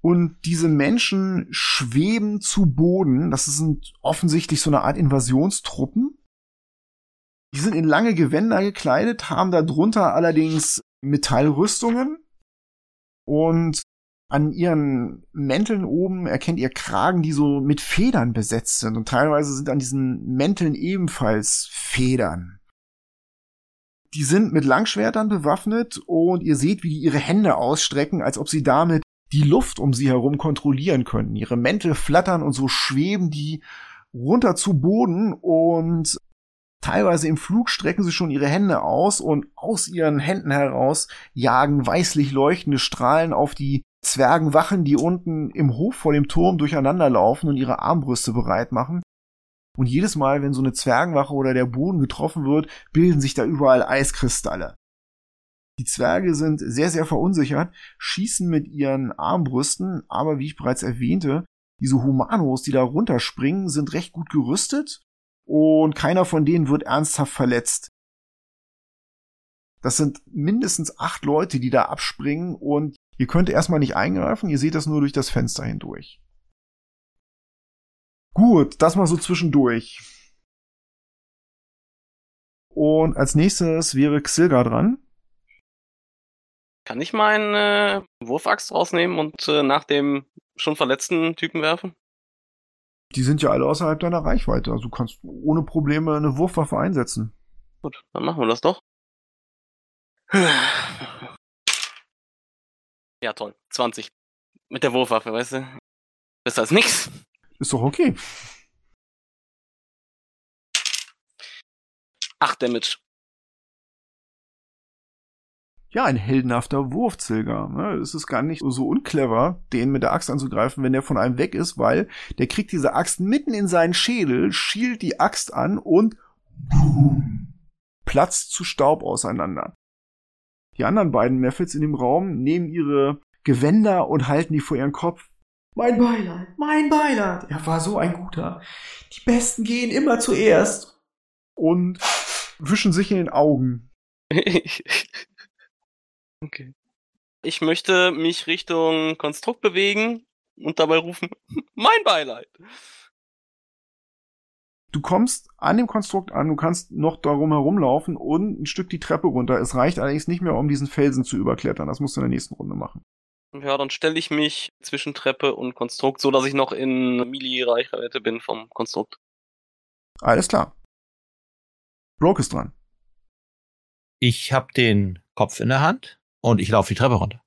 Und diese Menschen schweben zu Boden. Das sind offensichtlich so eine Art Invasionstruppen. Die sind in lange Gewänder gekleidet, haben darunter allerdings Metallrüstungen. Und an ihren Mänteln oben erkennt ihr Kragen, die so mit Federn besetzt sind. Und teilweise sind an diesen Mänteln ebenfalls Federn. Die sind mit Langschwertern bewaffnet und ihr seht, wie die ihre Hände ausstrecken, als ob sie damit die Luft um sie herum kontrollieren könnten. Ihre Mäntel flattern und so schweben die runter zu Boden und teilweise im Flug strecken sie schon ihre Hände aus und aus ihren Händen heraus jagen weißlich leuchtende Strahlen auf die Zwergenwachen, die unten im Hof vor dem Turm durcheinander laufen und ihre Armbrüste bereit machen. Und jedes Mal, wenn so eine Zwergenwache oder der Boden getroffen wird, bilden sich da überall Eiskristalle. Die Zwerge sind sehr, sehr verunsichert, schießen mit ihren Armbrüsten, aber wie ich bereits erwähnte, diese Humanos, die da runterspringen, sind recht gut gerüstet und keiner von denen wird ernsthaft verletzt. Das sind mindestens acht Leute, die da abspringen und ihr könnt erstmal nicht eingreifen, ihr seht das nur durch das Fenster hindurch. Gut, das mal so zwischendurch. Und als nächstes wäre Xilga dran. Kann ich meine äh, Wurfaxt rausnehmen und äh, nach dem schon verletzten Typen werfen? Die sind ja alle außerhalb deiner Reichweite. Also du kannst ohne Probleme eine Wurfwaffe einsetzen. Gut, dann machen wir das doch. (sighs) (laughs) Ja, toll. 20. Mit der Wurfwaffe, weißt du? Besser als nix. Ist doch okay. 8 Damage. Ja, ein heldenhafter Wurf, Zilger. Ne? Es ist gar nicht so unclever, den mit der Axt anzugreifen, wenn der von einem weg ist, weil der kriegt diese Axt mitten in seinen Schädel, schielt die Axt an und platzt zu Staub auseinander. Die anderen beiden Methods in dem Raum nehmen ihre Gewänder und halten die vor ihren Kopf. Mein Beileid, mein Beileid. Er war so ein guter. Die Besten gehen immer zuerst. Und wischen sich in den Augen. (laughs) okay. Ich möchte mich Richtung Konstrukt bewegen und dabei rufen, (laughs) mein Beileid. Du kommst an dem Konstrukt an, du kannst noch darum herumlaufen und ein Stück die Treppe runter. Es reicht allerdings nicht mehr, um diesen Felsen zu überklettern. Das musst du in der nächsten Runde machen. Ja, dann stelle ich mich zwischen Treppe und Konstrukt, so dass ich noch in Mili-Reichweite bin vom Konstrukt. Alles klar. Broke ist dran. Ich habe den Kopf in der Hand und ich laufe die Treppe runter.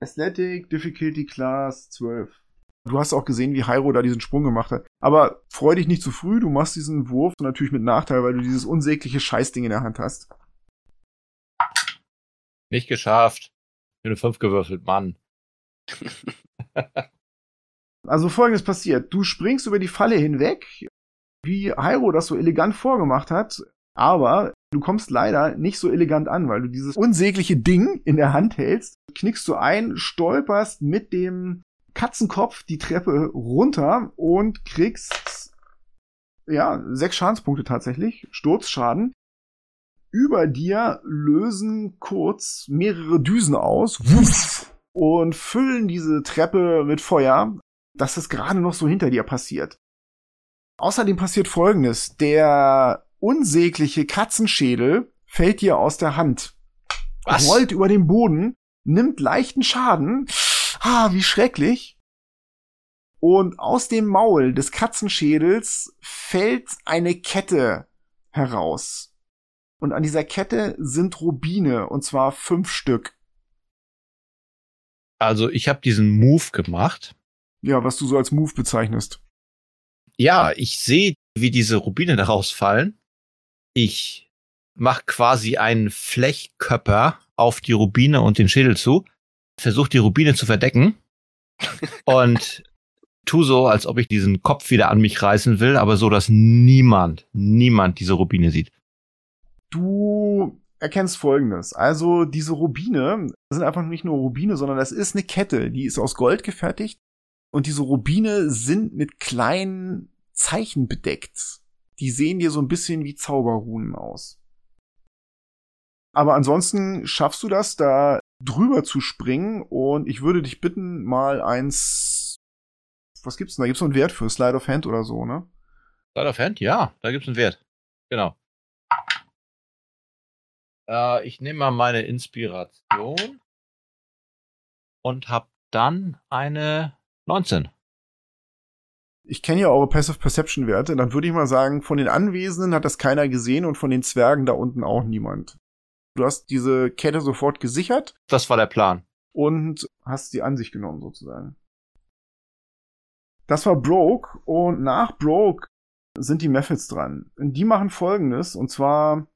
Athletic Difficulty Class 12. Du hast auch gesehen, wie Hyro da diesen Sprung gemacht hat. Aber freu dich nicht zu früh, du machst diesen Wurf natürlich mit Nachteil, weil du dieses unsägliche Scheißding in der Hand hast. Nicht geschafft. Ich bin eine 5 gewürfelt, Mann. (laughs) also folgendes passiert. Du springst über die Falle hinweg, wie Hyro das so elegant vorgemacht hat, aber du kommst leider nicht so elegant an, weil du dieses unsägliche Ding in der Hand hältst, knickst du ein, stolperst mit dem Katzenkopf die Treppe runter und kriegst ja sechs Schadenspunkte tatsächlich, Sturzschaden. Über dir lösen kurz mehrere Düsen aus und füllen diese Treppe mit Feuer. Das ist gerade noch so hinter dir passiert. Außerdem passiert Folgendes. Der unsägliche Katzenschädel fällt dir aus der Hand. Was? Rollt über den Boden, nimmt leichten Schaden. Ah, wie schrecklich. Und aus dem Maul des Katzenschädels fällt eine Kette heraus. Und an dieser Kette sind Rubine, und zwar fünf Stück. Also ich habe diesen Move gemacht. Ja, was du so als Move bezeichnest. Ja, ich sehe, wie diese Rubine daraus fallen. Ich mache quasi einen Flechkörper auf die Rubine und den Schädel zu, versuche die Rubine zu verdecken (laughs) und tu so, als ob ich diesen Kopf wieder an mich reißen will, aber so, dass niemand, niemand diese Rubine sieht. Du erkennst folgendes. Also diese Rubine sind einfach nicht nur Rubine, sondern das ist eine Kette, die ist aus Gold gefertigt und diese Rubine sind mit kleinen Zeichen bedeckt. Die sehen dir so ein bisschen wie Zauberrunen aus. Aber ansonsten schaffst du das, da drüber zu springen und ich würde dich bitten, mal eins. Was gibt's denn da? Gibt's noch einen Wert für Slide of Hand oder so, ne? Slide of Hand? Ja, da gibt's einen Wert. Genau. Äh, ich nehme mal meine Inspiration und hab dann eine 19. Ich kenne ja eure Passive Perception Werte, dann würde ich mal sagen, von den Anwesenden hat das keiner gesehen und von den Zwergen da unten auch niemand. Du hast diese Kette sofort gesichert. Das war der Plan. Und hast sie an sich genommen, sozusagen. Das war Broke und nach Broke sind die Methods dran. Und die machen folgendes, und zwar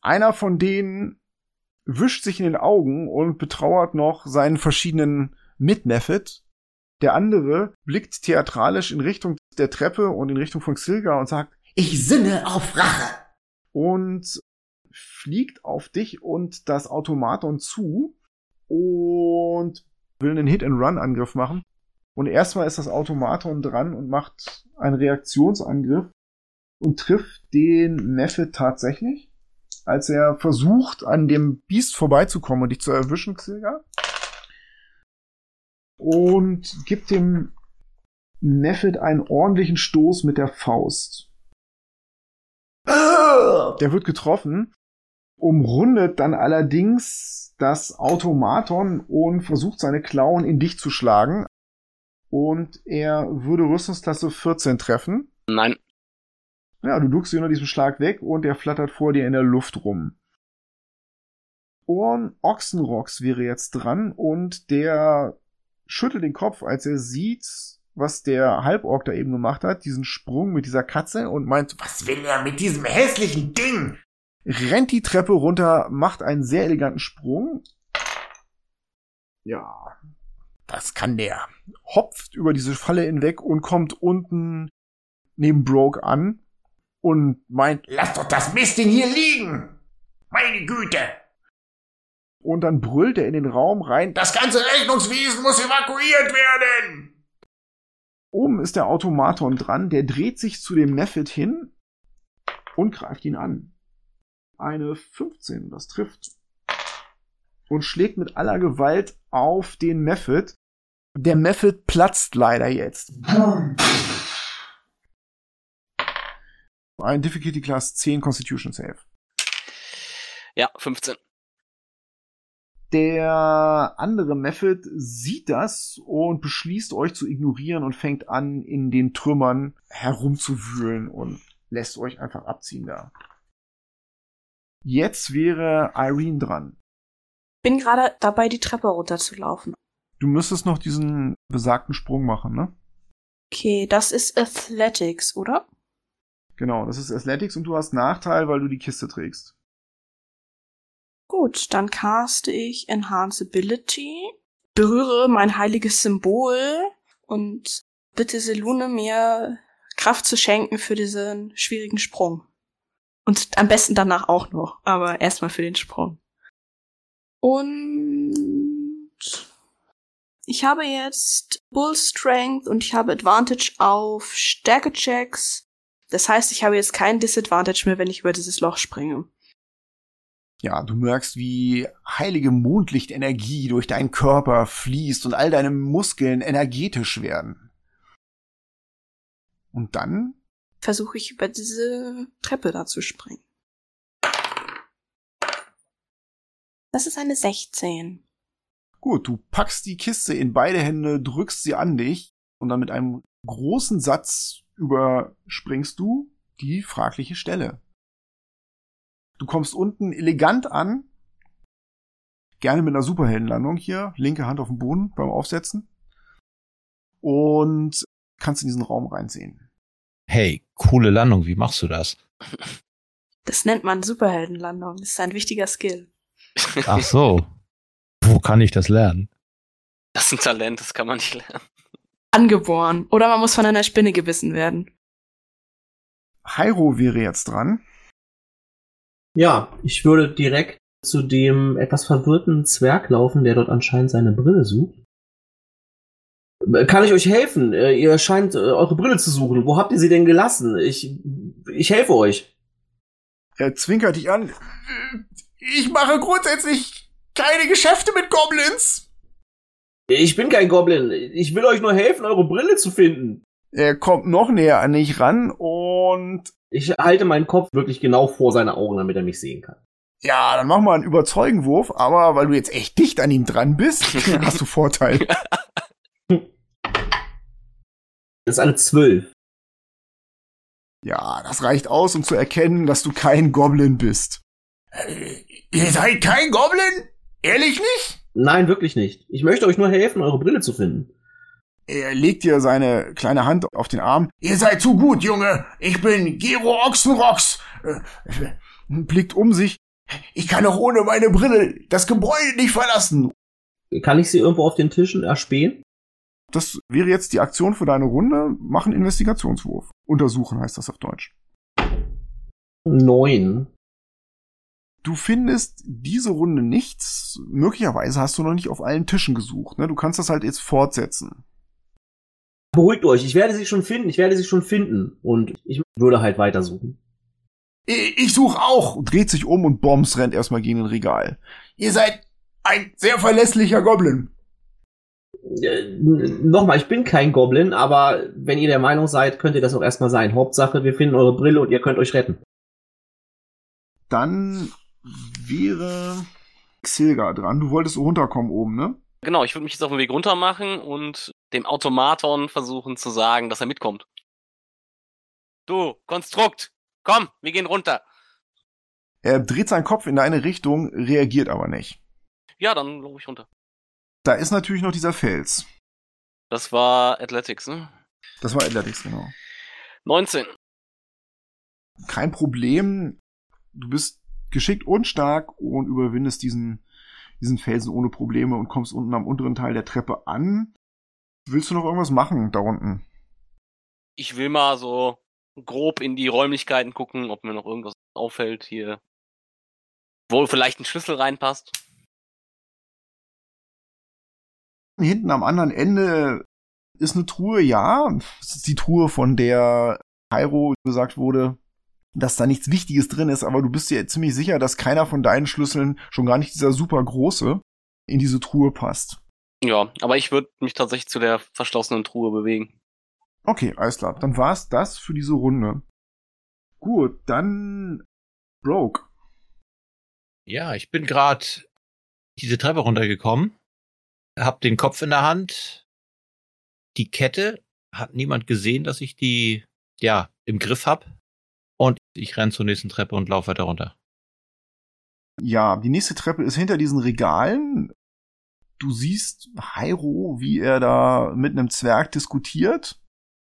einer von denen wischt sich in den Augen und betrauert noch seinen verschiedenen Mid-Method. Der andere blickt theatralisch in Richtung der Treppe und in Richtung von Xilga und sagt, ich sinne auf Rache. Und fliegt auf dich und das Automaton zu und will einen Hit-and-Run-Angriff machen. Und erstmal ist das Automaton dran und macht einen Reaktionsangriff und trifft den Method tatsächlich, als er versucht, an dem Biest vorbeizukommen und dich zu erwischen, Xilga. Und gibt dem Method einen ordentlichen Stoß mit der Faust. Der wird getroffen umrundet dann allerdings das Automaton und versucht seine Klauen in dich zu schlagen. Und er würde Rüstungsklasse 14 treffen. Nein. Ja, du duckst ihn unter diesem Schlag weg und er flattert vor dir in der Luft rum. Und Ochsenrocks wäre jetzt dran und der schüttelt den Kopf, als er sieht, was der Halborg da eben gemacht hat, diesen Sprung mit dieser Katze und meint, was will er mit diesem hässlichen Ding? Rennt die Treppe runter, macht einen sehr eleganten Sprung. Ja, das kann der. Hopft über diese Falle hinweg und kommt unten neben Broke an und meint, lass doch das Mistding hier liegen. Meine Güte. Und dann brüllt er in den Raum rein, das ganze Rechnungswesen muss evakuiert werden. Oben ist der Automaton dran, der dreht sich zu dem Method hin und greift ihn an eine 15. Das trifft. Und schlägt mit aller Gewalt auf den Method. Der Method platzt leider jetzt. Ein Difficulty Class 10 Constitution Save. Ja, 15. Der andere Method sieht das und beschließt euch zu ignorieren und fängt an, in den Trümmern herumzuwühlen und lässt euch einfach abziehen da. Jetzt wäre Irene dran. Bin gerade dabei, die Treppe runterzulaufen. Du müsstest noch diesen besagten Sprung machen, ne? Okay, das ist Athletics, oder? Genau, das ist Athletics und du hast Nachteil, weil du die Kiste trägst. Gut, dann caste ich Enhanceability, berühre mein heiliges Symbol und bitte Selune mir Kraft zu schenken für diesen schwierigen Sprung. Und am besten danach auch noch, aber erstmal für den Sprung. Und ich habe jetzt Bull Strength und ich habe Advantage auf Stärke-Checks. Das heißt, ich habe jetzt kein Disadvantage mehr, wenn ich über dieses Loch springe. Ja, du merkst, wie heilige Mondlichtenergie durch deinen Körper fließt und all deine Muskeln energetisch werden. Und dann versuche ich über diese Treppe da zu springen. Das ist eine 16. Gut, du packst die Kiste in beide Hände, drückst sie an dich und dann mit einem großen Satz überspringst du die fragliche Stelle. Du kommst unten elegant an. Gerne mit einer Superheldenlandung hier. Linke Hand auf dem Boden beim Aufsetzen. Und kannst in diesen Raum reinsehen. Hey, coole Landung, wie machst du das? Das nennt man Superheldenlandung. Das ist ein wichtiger Skill. Ach so. Wo kann ich das lernen? Das ist ein Talent, das kann man nicht lernen. Angeboren. Oder man muss von einer Spinne gebissen werden. Hyro wäre jetzt dran. Ja, ich würde direkt zu dem etwas verwirrten Zwerg laufen, der dort anscheinend seine Brille sucht. Kann ich euch helfen? Äh, Ihr scheint äh, eure Brille zu suchen. Wo habt ihr sie denn gelassen? Ich, ich helfe euch. Er zwinkert dich an. Ich mache grundsätzlich keine Geschäfte mit Goblins. Ich bin kein Goblin. Ich will euch nur helfen, eure Brille zu finden. Er kommt noch näher an dich ran und Ich halte meinen Kopf wirklich genau vor seine Augen, damit er mich sehen kann. ja, dann mach mal einen Überzeugenwurf, aber weil du jetzt echt dicht an ihm dran bist, (laughs) hast du Vorteil. (laughs) Das ist eine Zwölf. Ja, das reicht aus, um zu erkennen, dass du kein Goblin bist. Äh, Ihr seid kein Goblin? Ehrlich nicht? Nein, wirklich nicht. Ich möchte euch nur helfen, eure Brille zu finden. Er legt dir seine kleine Hand auf den Arm, Ihr seid zu gut, Junge. Ich bin Gero Ochsenrocks. Äh, blickt um sich. Ich kann auch ohne meine Brille das Gebäude nicht verlassen. Kann ich sie irgendwo auf den Tischen erspähen? Das wäre jetzt die Aktion für deine Runde. Mach einen Investigationswurf. Untersuchen heißt das auf Deutsch. Neun. Du findest diese Runde nichts. Möglicherweise hast du noch nicht auf allen Tischen gesucht. Ne? Du kannst das halt jetzt fortsetzen. Beruhigt euch, ich werde sie schon finden, ich werde sie schon finden. Und ich würde halt weitersuchen. Ich, ich suche auch. Dreht sich um und Bombs rennt erstmal gegen ein Regal. Ihr seid ein sehr verlässlicher Goblin. Nochmal, ich bin kein Goblin, aber wenn ihr der Meinung seid, könnt ihr das auch erstmal sein. Hauptsache, wir finden eure Brille und ihr könnt euch retten. Dann wäre Xilga dran. Du wolltest runterkommen oben, ne? Genau, ich würde mich jetzt auf den Weg runter machen und dem Automaton versuchen zu sagen, dass er mitkommt. Du, Konstrukt, komm, wir gehen runter. Er dreht seinen Kopf in deine Richtung, reagiert aber nicht. Ja, dann laufe ich runter. Da ist natürlich noch dieser Fels. Das war Athletics, ne? Das war Athletics, genau. 19. Kein Problem. Du bist geschickt und stark und überwindest diesen, diesen Felsen ohne Probleme und kommst unten am unteren Teil der Treppe an. Willst du noch irgendwas machen da unten? Ich will mal so grob in die Räumlichkeiten gucken, ob mir noch irgendwas auffällt hier. Wo vielleicht ein Schlüssel reinpasst. Hinten am anderen Ende ist eine Truhe, ja. Das ist die Truhe, von der Hyro gesagt wurde, dass da nichts Wichtiges drin ist, aber du bist dir ziemlich sicher, dass keiner von deinen Schlüsseln, schon gar nicht dieser super große, in diese Truhe passt. Ja, aber ich würde mich tatsächlich zu der verschlossenen Truhe bewegen. Okay, alles klar. Dann war's das für diese Runde. Gut, dann Broke. Ja, ich bin gerade diese Treppe runtergekommen, hab den Kopf in der Hand, die Kette, hat niemand gesehen, dass ich die ja im Griff hab und ich renn zur nächsten Treppe und laufe weiter runter. Ja, die nächste Treppe ist hinter diesen Regalen. Du siehst Hyro, wie er da mit einem Zwerg diskutiert.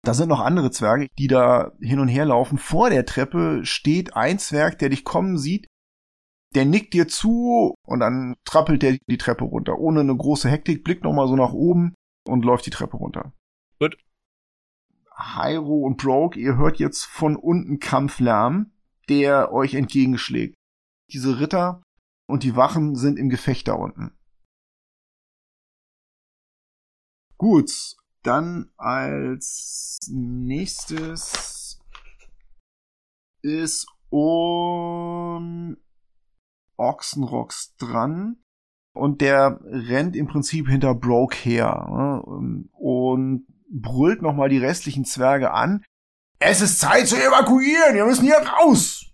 Da sind noch andere Zwerge, die da hin und her laufen. Vor der Treppe steht ein Zwerg, der dich kommen sieht. Der nickt dir zu und dann trappelt der die Treppe runter. Ohne eine große Hektik, blickt nochmal so nach oben und läuft die Treppe runter. Gut. Hyro und Broke, ihr hört jetzt von unten Kampflärm, der euch entgegenschlägt. Diese Ritter und die Wachen sind im Gefecht da unten. Gut, dann als nächstes ist um Ochsenrocks dran und der rennt im Prinzip hinter Broke her ne, und brüllt nochmal die restlichen Zwerge an. Es ist Zeit zu evakuieren. Wir müssen hier raus.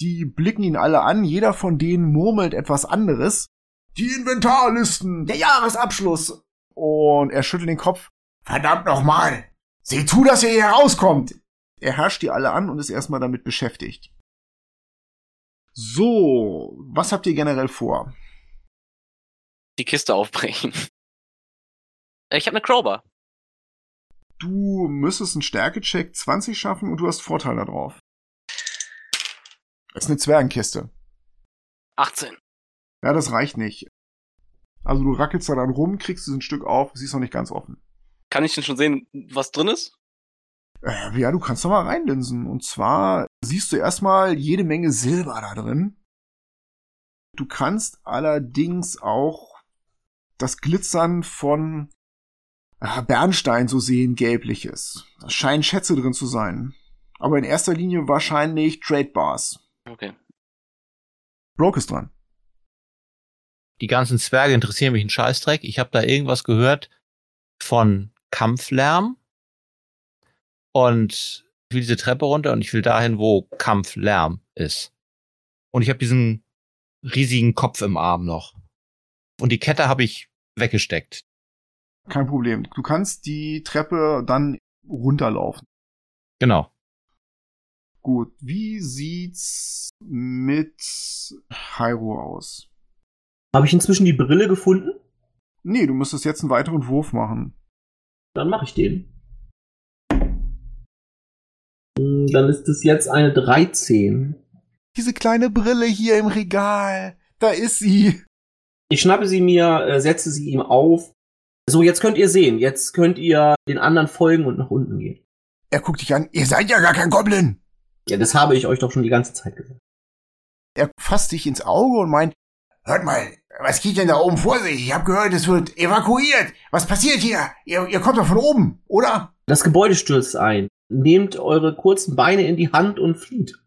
Die blicken ihn alle an, jeder von denen murmelt etwas anderes. Die Inventarlisten. Der Jahresabschluss. Und er schüttelt den Kopf. Verdammt nochmal. Seht zu, dass ihr hier rauskommt. Er herrscht die alle an und ist erstmal damit beschäftigt. So, was habt ihr generell vor? Die Kiste aufbrechen. Ich habe eine Crowbar. Du müsstest einen Stärkecheck 20 schaffen und du hast Vorteil darauf. Das ist eine Zwergenkiste. 18. Ja, das reicht nicht. Also du rackelst da dann rum, kriegst es ein Stück auf, sie ist noch nicht ganz offen. Kann ich denn schon sehen, was drin ist? Äh, ja, du kannst doch mal reinlinsen. Und zwar siehst du erstmal jede Menge Silber da drin. Du kannst allerdings auch das Glitzern von äh, Bernstein so sehen, gelbliches. Da scheinen Schätze drin zu sein. Aber in erster Linie wahrscheinlich Trade Bars. Okay. Broke ist dran. Die ganzen Zwerge interessieren mich einen Scheißdreck. Ich habe da irgendwas gehört von Kampflärm. Und ich will diese Treppe runter und ich will dahin, wo Kampflärm ist. Und ich habe diesen riesigen Kopf im Arm noch. Und die Kette habe ich weggesteckt. Kein Problem. Du kannst die Treppe dann runterlaufen. Genau. Gut. Wie sieht's mit Hyro aus? Habe ich inzwischen die Brille gefunden? Nee, du müsstest jetzt einen weiteren Wurf machen. Dann mache ich den. Hm, Dann ist es jetzt eine 13. Diese kleine Brille hier im Regal. Da ist sie. Ich schnappe sie mir, äh, setze sie ihm auf. So, jetzt könnt ihr sehen. Jetzt könnt ihr den anderen folgen und nach unten gehen. Er guckt dich an. Ihr seid ja gar kein Goblin. Ja, das habe ich euch doch schon die ganze Zeit gesagt. Er fasst dich ins Auge und meint, Hört mal, was geht denn da oben vor sich? Ich hab gehört, es wird evakuiert. Was passiert hier? Ihr, ihr kommt doch von oben, oder? Das Gebäude stürzt ein. Nehmt eure kurzen Beine in die Hand und flieht.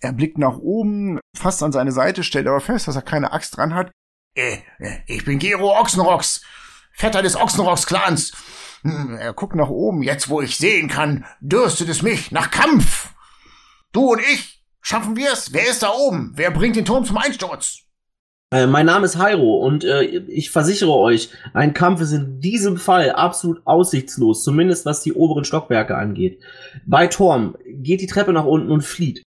er blickt nach oben, fasst an seine Seite, stellt aber fest, dass er keine Axt dran hat. Äh, äh, ich bin Gero Ochsenrocks, Vetter des Ochsenrocks-Clans. Hm, Er guckt nach oben. Jetzt, wo ich sehen kann, dürstet es mich nach Kampf. Du und ich, schaffen wir's? Wer ist da oben? Wer bringt den Turm zum Einsturz? Äh, mein Name ist Hyro und äh, ich versichere euch, ein Kampf ist in diesem Fall absolut aussichtslos, zumindest was die oberen Stockwerke angeht. Bei Torm geht die Treppe nach unten und flieht.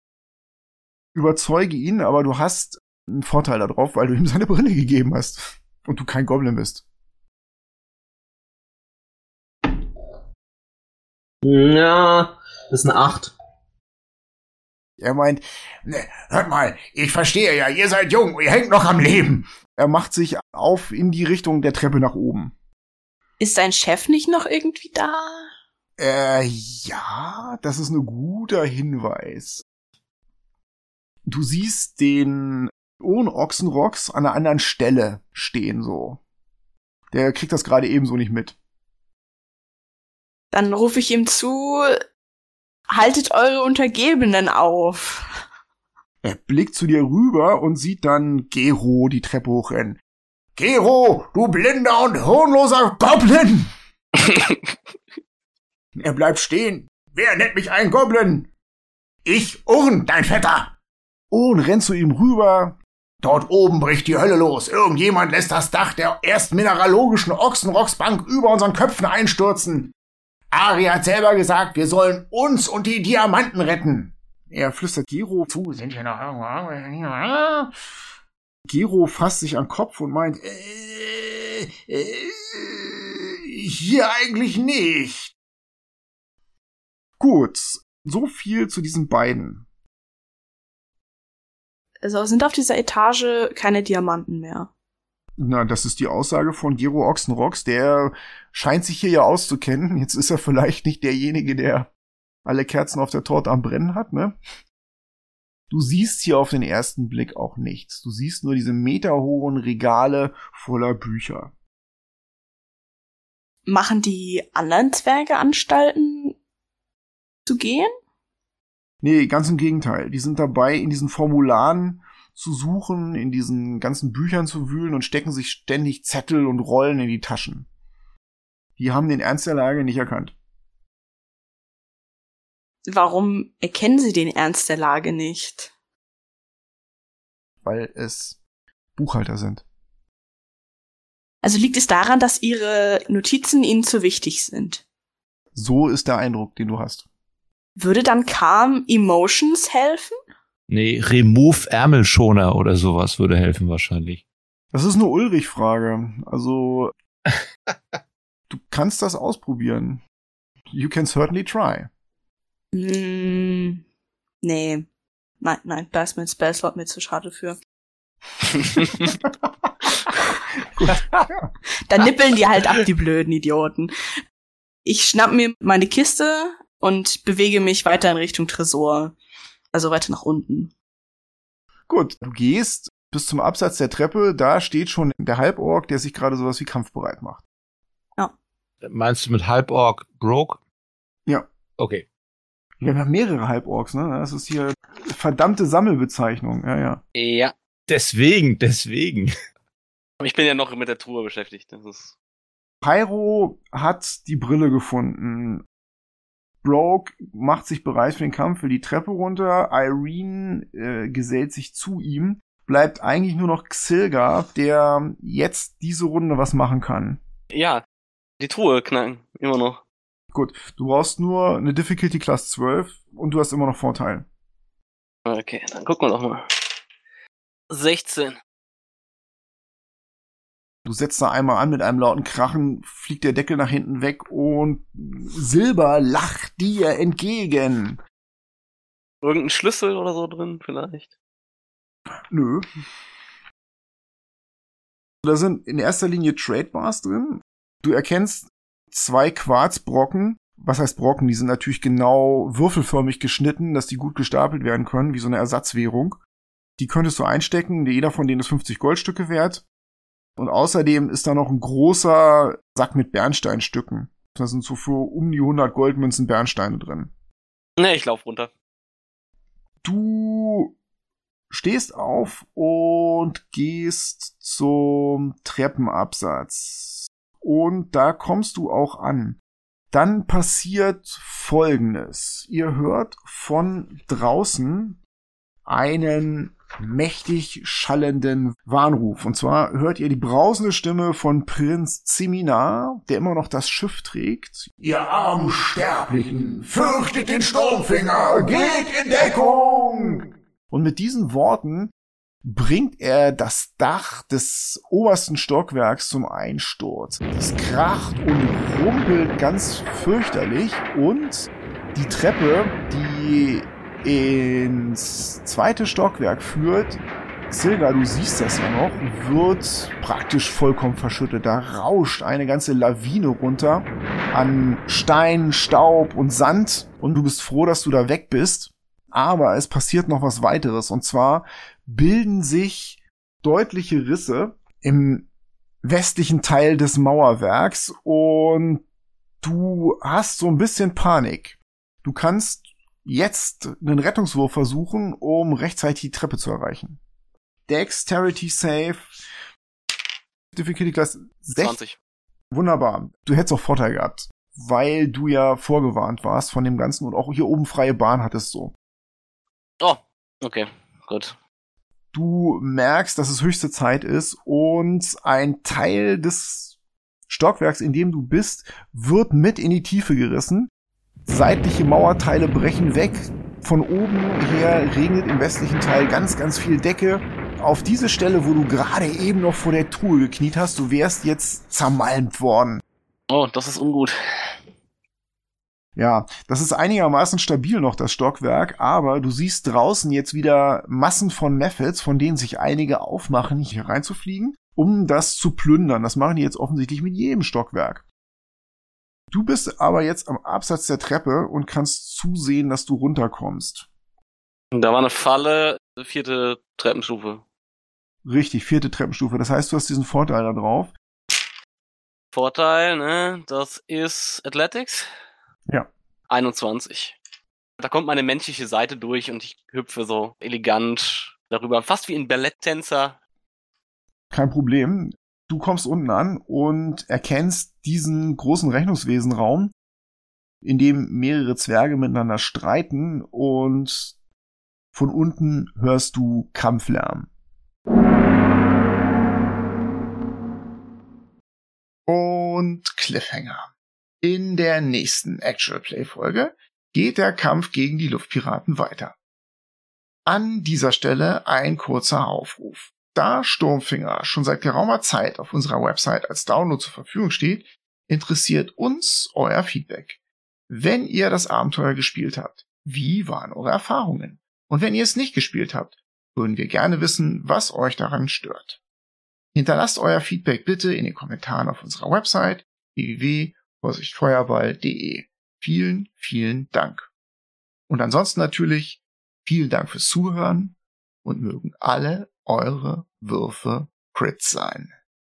Überzeuge ihn, aber du hast einen Vorteil darauf, weil du ihm seine Brille gegeben hast. Und du kein Goblin bist. Ja, das ist eine 8. Er meint, Ne, hört mal, ich verstehe ja, ihr seid jung, ihr hängt noch am Leben. er macht sich auf in die Richtung der Treppe nach oben. Ist dein Chef nicht noch irgendwie da? Äh, ja, das ist ein guter Hinweis. Du siehst den Ohrenochsenrocks an einer anderen Stelle stehen so. Der kriegt das gerade ebenso nicht mit. Dann rufe ich ihm zu, haltet eure Untergebenen auf. Er blickt zu dir rüber und sieht dann Gero die Treppe hochrennen. Gero, du blinder und hirnloser Goblin! (laughs) er bleibt stehen. Wer nennt mich einen Goblin? Ich, Urn, dein Vetter. Und rennt zu ihm rüber. Dort oben bricht die Hölle los. Irgendjemand lässt das Dach der ersten mineralogischen Ochsenrocksbank über unseren Köpfen einstürzen. Ari hat selber gesagt, wir sollen uns und die Diamanten retten. Er flüstert Gero zu. Sind hier noch irgendwo? Gero fasst sich an Kopf und meint, Äh, äh, hier eigentlich nicht. gut, so viel zu diesen beiden. Also sind auf dieser Etage keine Diamanten mehr. Na, das ist die Aussage von Gero Ochsenrocks. Der scheint sich hier ja auszukennen. Jetzt ist er vielleicht nicht derjenige, der alle Kerzen auf der Torte am Brennen hat, ne? Du siehst hier auf den ersten Blick auch nichts. Du siehst nur diese meterhohen Regale voller Bücher. Machen die anderen Zwerge Anstalten zu gehen? Nee, ganz im Gegenteil. Die sind dabei, in diesen Formularen zu suchen, in diesen ganzen Büchern zu wühlen und stecken sich ständig Zettel und Rollen in die Taschen. Die haben den Ernst der Lage nicht erkannt. Warum erkennen sie den Ernst der Lage nicht? weil es Buchhalter sind. Also liegt es daran, dass ihre Notizen ihnen zu wichtig sind? So ist der Eindruck, den du hast. Würde dann Calm Emotions helfen? Nee, Remove Ärmelschoner oder sowas würde helfen wahrscheinlich. Das ist eine Ulrich-Frage. Also, (laughs) du kannst das ausprobieren. You can certainly try. Hm, nee. Nein, nein, da ist mein Spellslot mir zu schade für. Gut. (laughs) Da nippeln die halt ab, die blöden Idioten. Ich schnapp mir meine Kiste und bewege mich weiter in Richtung Tresor. Also weiter nach unten. Gut, du gehst bis zum Absatz der Treppe. Da steht schon der Halborg, der sich gerade sowas wie kampfbereit macht. Meinst du mit Halborg Broke? Ja. Okay. Wir haben ja mehrere Halborgs, ne? Das ist hier verdammte Sammelbezeichnung. Ja, ja. Ja. Deswegen, deswegen. Ich bin ja noch mit der Truhe beschäftigt. Das ist Pyro hat die Brille gefunden. Broke macht sich bereit für den Kampf, will die Treppe runter. Irene äh, gesellt sich zu ihm. Bleibt eigentlich nur noch Xilga, der jetzt diese Runde was machen kann. ja, die Truhe knacken. Immer noch. Gut, du brauchst nur eine Difficulty Class 12 und du hast immer noch Vorteil. Okay, dann gucken wir doch mal. 16. Du setzt da einmal an mit einem lauten Krachen, fliegt der Deckel nach hinten weg und Silber lacht dir entgegen. Irgendein Schlüssel oder so drin, vielleicht. Nö. Da sind in erster Linie Trade Bars drin. Du erkennst zwei Quarzbrocken. Was heißt Brocken? Die sind natürlich genau würfelförmig geschnitten, dass die gut gestapelt werden können, wie so eine Ersatzwährung. Die könntest du einstecken. Jeder von denen ist 50 Goldstücke wert. Und außerdem ist da noch ein großer Sack mit Bernsteinstücken. Da sind so für um die 100 Goldmünzen Bernsteine drin. Ne, ich lauf runter. Du stehst auf und gehst zum Treppenabsatz. Und da kommst du auch an. Dann passiert Folgendes. Ihr hört von draußen einen mächtig schallenden Warnruf. Und zwar hört ihr die brausende Stimme von Prinz Ziminar, der immer noch das Schiff trägt. Ihr armen Sterblichen, fürchtet den Sturmfinger, geht in Deckung! Und mit diesen Worten bringt er das Dach des obersten Stockwerks zum Einsturz. Es kracht und rumpelt ganz fürchterlich und die Treppe, die ins zweite Stockwerk führt, Silga, du siehst das ja noch, wird praktisch vollkommen verschüttet. Da rauscht eine ganze Lawine runter an Stein, Staub und Sand und du bist froh, dass du da weg bist. Aber es passiert noch was weiteres und zwar bilden sich deutliche Risse im westlichen Teil des Mauerwerks und du hast so ein bisschen Panik. Du kannst jetzt einen Rettungswurf versuchen, um rechtzeitig die Treppe zu erreichen. Dexterity Save. Difficulty Class 16. 20. Wunderbar. Du hättest auch Vorteil gehabt, weil du ja vorgewarnt warst von dem Ganzen und auch hier oben freie Bahn hattest so. Oh, okay, gut. Du merkst, dass es höchste Zeit ist und ein Teil des Stockwerks, in dem du bist, wird mit in die Tiefe gerissen. Seitliche Mauerteile brechen weg. Von oben her regnet im westlichen Teil ganz, ganz viel Decke. Auf diese Stelle, wo du gerade eben noch vor der Truhe gekniet hast, du wärst jetzt zermalmt worden. Oh, das ist ungut. Ja, das ist einigermaßen stabil noch, das Stockwerk, aber du siehst draußen jetzt wieder Massen von Methods, von denen sich einige aufmachen, hier reinzufliegen, um das zu plündern. Das machen die jetzt offensichtlich mit jedem Stockwerk. Du bist aber jetzt am Absatz der Treppe und kannst zusehen, dass du runterkommst. Da war eine Falle, vierte Treppenstufe. Richtig, vierte Treppenstufe. Das heißt, du hast diesen Vorteil da drauf. Vorteil, ne? Das ist Athletics. Ja. 21. Da kommt meine menschliche Seite durch und ich hüpfe so elegant darüber. Fast wie ein Balletttänzer. Kein Problem. Du kommst unten an und erkennst diesen großen Rechnungswesenraum, in dem mehrere Zwerge miteinander streiten und von unten hörst du Kampflärm. Und Cliffhanger. In der nächsten Actual Play Folge geht der Kampf gegen die Luftpiraten weiter. An dieser Stelle ein kurzer Aufruf. Da Sturmfinger schon seit geraumer Zeit auf unserer Website als Download zur Verfügung steht, interessiert uns euer Feedback. Wenn ihr das Abenteuer gespielt habt, wie waren eure Erfahrungen? Und wenn ihr es nicht gespielt habt, würden wir gerne wissen, was euch daran stört. Hinterlasst euer Feedback bitte in den Kommentaren auf unserer Website www.vorsichtfeuerball.de. Vielen, vielen Dank. Und ansonsten natürlich vielen Dank fürs Zuhören und mögen alle eure Würfe Crits sein.